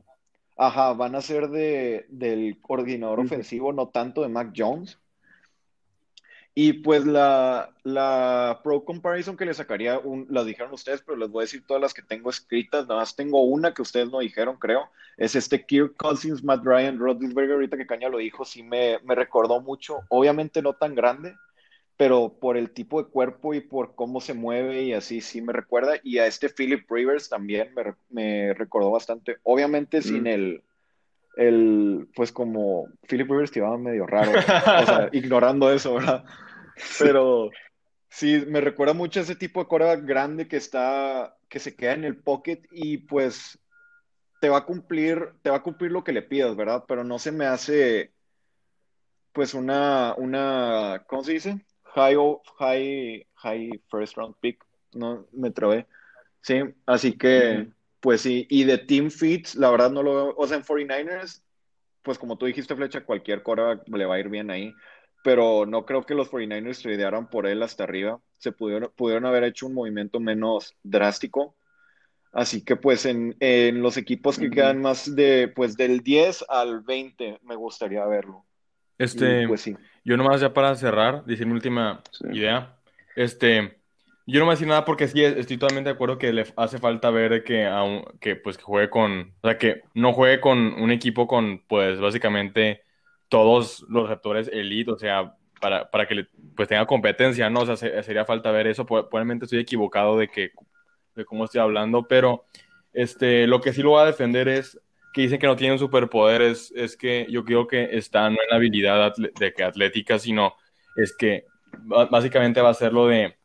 ajá, van a ser de, del coordinador ofensivo, no tanto de Mac Jones. Y pues la, la Pro Comparison que le sacaría, un, las dijeron ustedes, pero les voy a decir todas las que tengo escritas. Nada más tengo una que ustedes no dijeron, creo. Es este Kirk Cousins, Matt Ryan, Rodlisberger. Ahorita que Caña lo dijo, sí me, me recordó mucho. Obviamente no tan grande, pero por el tipo de cuerpo y por cómo se mueve y así sí me recuerda. Y a este Philip Rivers también me, recordó bastante. Obviamente sin mm. el, el, pues como Philip Rivers te iba medio raro, o sea, ignorando eso, ¿verdad? Pero sí, me recuerda mucho a ese tipo de coreback grande que está, que se queda en el pocket y pues te va a cumplir, te va a cumplir lo que le pidas, ¿verdad? Pero no se me hace, pues una, una, ¿cómo se dice? High, high, high first round pick, no me trabé. Sí, así que, pues sí, y de Team Fits, la verdad no lo veo, o sea, en 49ers, pues como tú dijiste, Flecha, cualquier coreback le va a ir bien ahí pero no creo que los 49ers tradearan por él hasta arriba. Se pudieron, pudieron haber hecho un movimiento menos drástico. Así que pues en, los equipos que quedan más de pues del 10 al 20 me gustaría verlo. Este, pues sí. Yo nomás ya para cerrar, decir mi última idea. Este, yo no me decir nada porque sí estoy totalmente de acuerdo que le hace falta ver que, que pues que juegue con, o sea, que no juegue con un equipo con pues básicamente todos los receptores elite, o sea, para, para que pues tenga competencia, ¿no? O sea, sería falta ver eso. Probablemente estoy equivocado de que de cómo estoy hablando, pero este, lo que sí lo voy a defender es que dicen que no tienen superpoderes, es que yo creo que está no en la habilidad de que atlética, sino es que básicamente va a ser lo de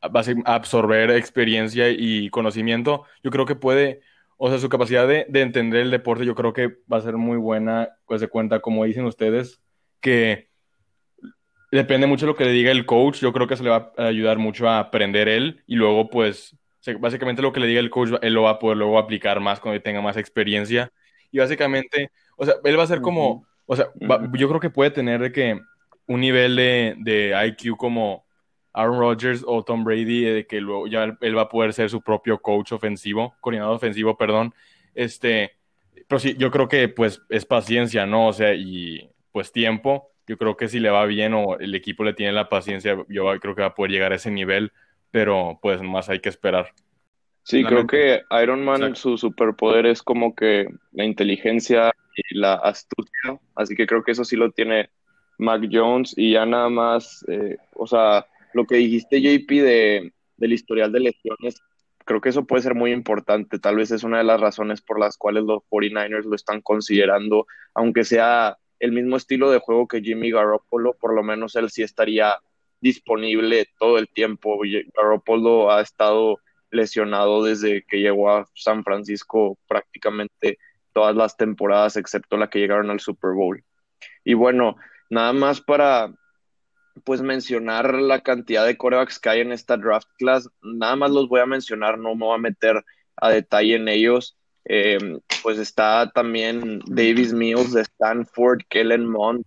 a absorber experiencia y conocimiento. Yo creo que puede o sea, su capacidad de, entender el deporte yo creo que va a ser muy buena, pues de cuenta, como dicen ustedes, que depende mucho de lo que le diga el coach, yo creo que se le va a ayudar mucho a aprender él y luego pues básicamente lo que le diga el coach, él lo va a poder luego aplicar más cuando tenga más experiencia y básicamente, o sea, él va a ser como, o sea, yo creo que puede tener que un nivel de, de IQ como Aaron Rodgers o Tom Brady, de que luego ya él, va a poder ser su propio coach ofensivo, coordinador ofensivo, perdón. Este, pero sí, yo creo que pues es paciencia, ¿no? O sea, y pues tiempo. Yo creo que si le va bien o el equipo le tiene la paciencia, yo creo que va a poder llegar a ese nivel, pero pues más hay que esperar. Sí, creo que Iron Man, su superpoder es como que la inteligencia y la astucia, así que creo que eso sí lo tiene Mac Jones y ya nada más, eh, o sea, lo que dijiste, JP, de, del historial de lesiones, creo que eso puede ser muy importante. Tal vez es una de las razones por las cuales los 49ers lo están considerando, aunque sea el mismo estilo de juego que Jimmy Garoppolo, por lo menos él sí estaría disponible todo el tiempo. Garoppolo ha estado lesionado desde que llegó a San Francisco prácticamente todas las temporadas, excepto la que llegaron al Super Bowl. Y bueno, nada más para pues mencionar la cantidad de corebacks que hay en esta draft class. Nada más los voy a mencionar, no me voy a meter a detalle en ellos. Em, pues está también Davis Mills de Stanford, Kellen Mond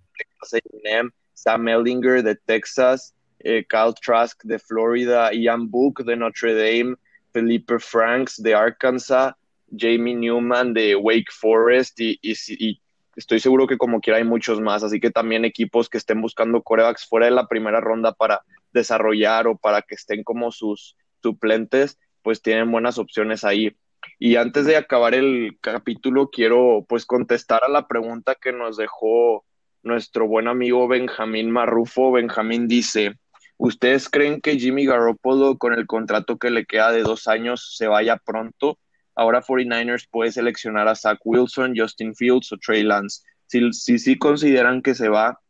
de Sam Ellinger de Texas, eh, Trask de Florida, Ian Book de Notre Dame, Felipe Franks de Arkansas, Jamie Newman de Wake Forest y, y, y estoy seguro que como quiera hay muchos más, así que también equipos que estén buscando corebacks fuera de la primera ronda para desarrollar o para que estén como sus suplentes, pues tienen buenas opciones ahí. Y antes de acabar el capítulo, quiero pues contestar a la pregunta que nos dejó nuestro buen amigo Benjamín Marrufo. Benjamín dice, ¿ustedes creen que Jimmy Garoppolo con el contrato que le queda de dos años se vaya pronto? Ahora 49ers puede seleccionar a Zach Wilson, Justin Fields o Trey Lance. Si sí consideran que se va,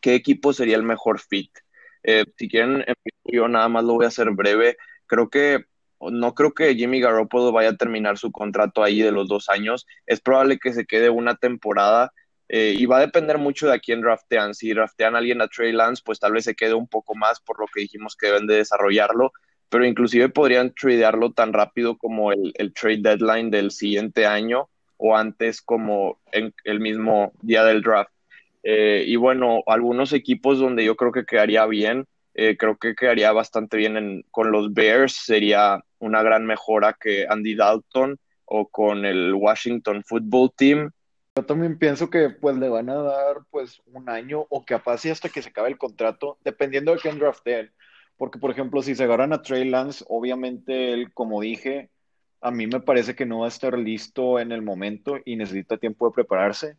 ¿qué equipo sería el mejor fit? Eh, si quieren, yo nada más lo voy a hacer breve. Creo que no creo que Jimmy Garoppolo vaya a terminar su contrato ahí de los dos años. Es probable que se quede una temporada eh, y va a depender mucho de a quién draftean. Si draftean a alguien a Trey Lance, pues tal vez se quede un poco más por lo que dijimos que deben de desarrollarlo pero inclusive podrían tradearlo tan rápido como el, trade deadline del siguiente año o antes como en el mismo día del draft. Eh, y bueno, algunos equipos donde yo creo que quedaría bien, eh, creo que quedaría bastante bien con los Bears, sería una gran mejora que Andy Dalton o con el Washington Football Team. Yo también pienso que pues le van a dar pues un año o capaz y hasta que se acabe el contrato, dependiendo de quién drafteen. Porque, por ejemplo, si se agarran a Trey Lance, obviamente él, como dije, a mí me parece que no va a estar listo en el momento y necesita tiempo de prepararse.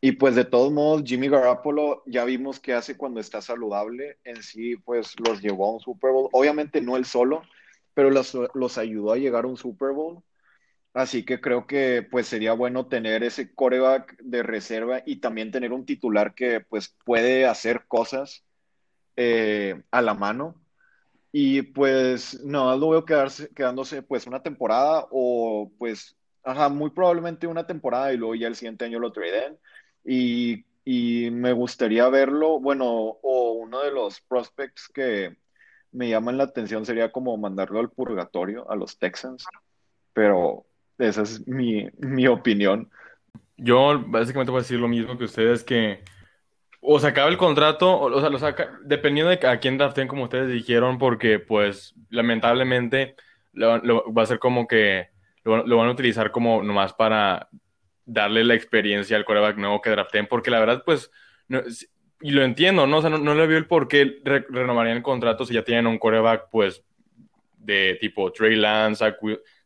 Y pues de todos modos, Jimmy Garoppolo ya vimos qué hace cuando está saludable. En sí, pues los llevó a un Super Bowl. Obviamente no él solo, pero los, los ayudó a llegar a un Super Bowl. Así que creo que pues sería bueno tener ese coreback de reserva y también tener un titular que pues puede hacer cosas eh, a la mano. Y pues no, lo veo quedarse, quedándose pues una temporada o pues, ajá, muy probablemente una temporada y luego ya el siguiente año lo traden. Y, y me gustaría verlo, bueno, o uno de los prospects que me llaman la atención sería como mandarlo al purgatorio a los Texans. Pero esa es mi, mi opinión. Yo básicamente voy a decir lo mismo que ustedes, que o se acaba el contrato, o, sea, lo saca, dependiendo de a quién draften, como ustedes dijeron, porque pues lamentablemente lo, va a ser como que lo, van a utilizar como nomás para darle la experiencia al coreback nuevo que draften, porque la verdad pues, y lo entiendo, ¿no? O sea, no, le vio el por qué renovarían el contrato si ya tienen un coreback pues de tipo Trey Lance,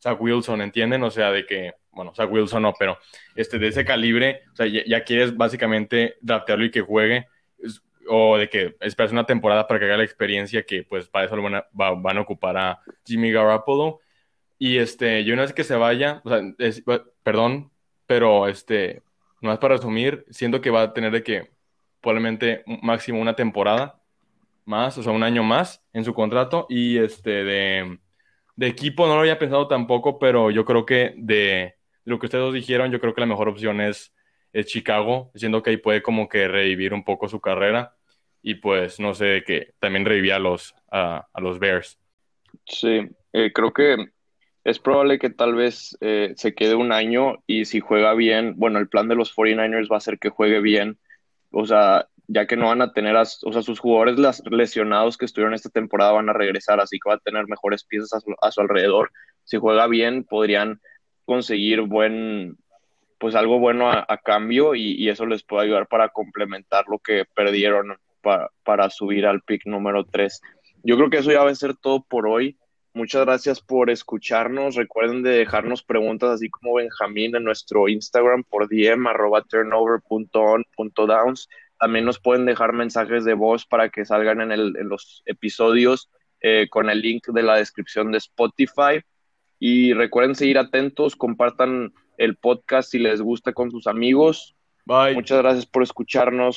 Zach Wilson, ¿entienden? O sea, de que, bueno, Zach Wilson no, pero este, de ese calibre, o sea, ya, quieres básicamente draftearlo y que juegue, o de que esperas una temporada para que haga la experiencia que, pues, para eso lo van a, ocupar a Jimmy Garoppolo. Y este, yo una vez que se vaya, o sea, perdón, pero este, no es para resumir, siento que va a tener de que probablemente máximo una temporada más, o sea, un año más en su contrato y este de de equipo no lo había pensado tampoco, pero yo creo que de lo que ustedes dijeron, yo creo que la mejor opción es, Chicago, siendo que ahí puede como que revivir un poco su carrera y pues no sé, que también revivía a los, a, los Bears. Sí, eh, creo que es probable que tal vez eh, se quede un año y si juega bien, bueno, el plan de los 49ers va a ser que juegue bien, o sea, ya que no van a tener, o sea, sus jugadores lesionados que estuvieron esta temporada van a regresar, así que va a tener mejores piezas a su, alrededor. Si juega bien, podrían conseguir buen, pues algo bueno a, cambio y, eso les puede ayudar para complementar lo que perdieron para subir al pick número 3. Yo creo que eso ya va a ser todo por hoy. Muchas gracias por escucharnos. Recuerden de dejarnos preguntas así como Benjamín en nuestro Instagram por DM arroba turnover.on.downs. También nos pueden dejar mensajes de voz para que salgan en, los episodios eh, con el link de la descripción de Spotify. Y recuerden seguir atentos, compartan el podcast si les gusta con sus amigos. Bye. Muchas gracias por escucharnos.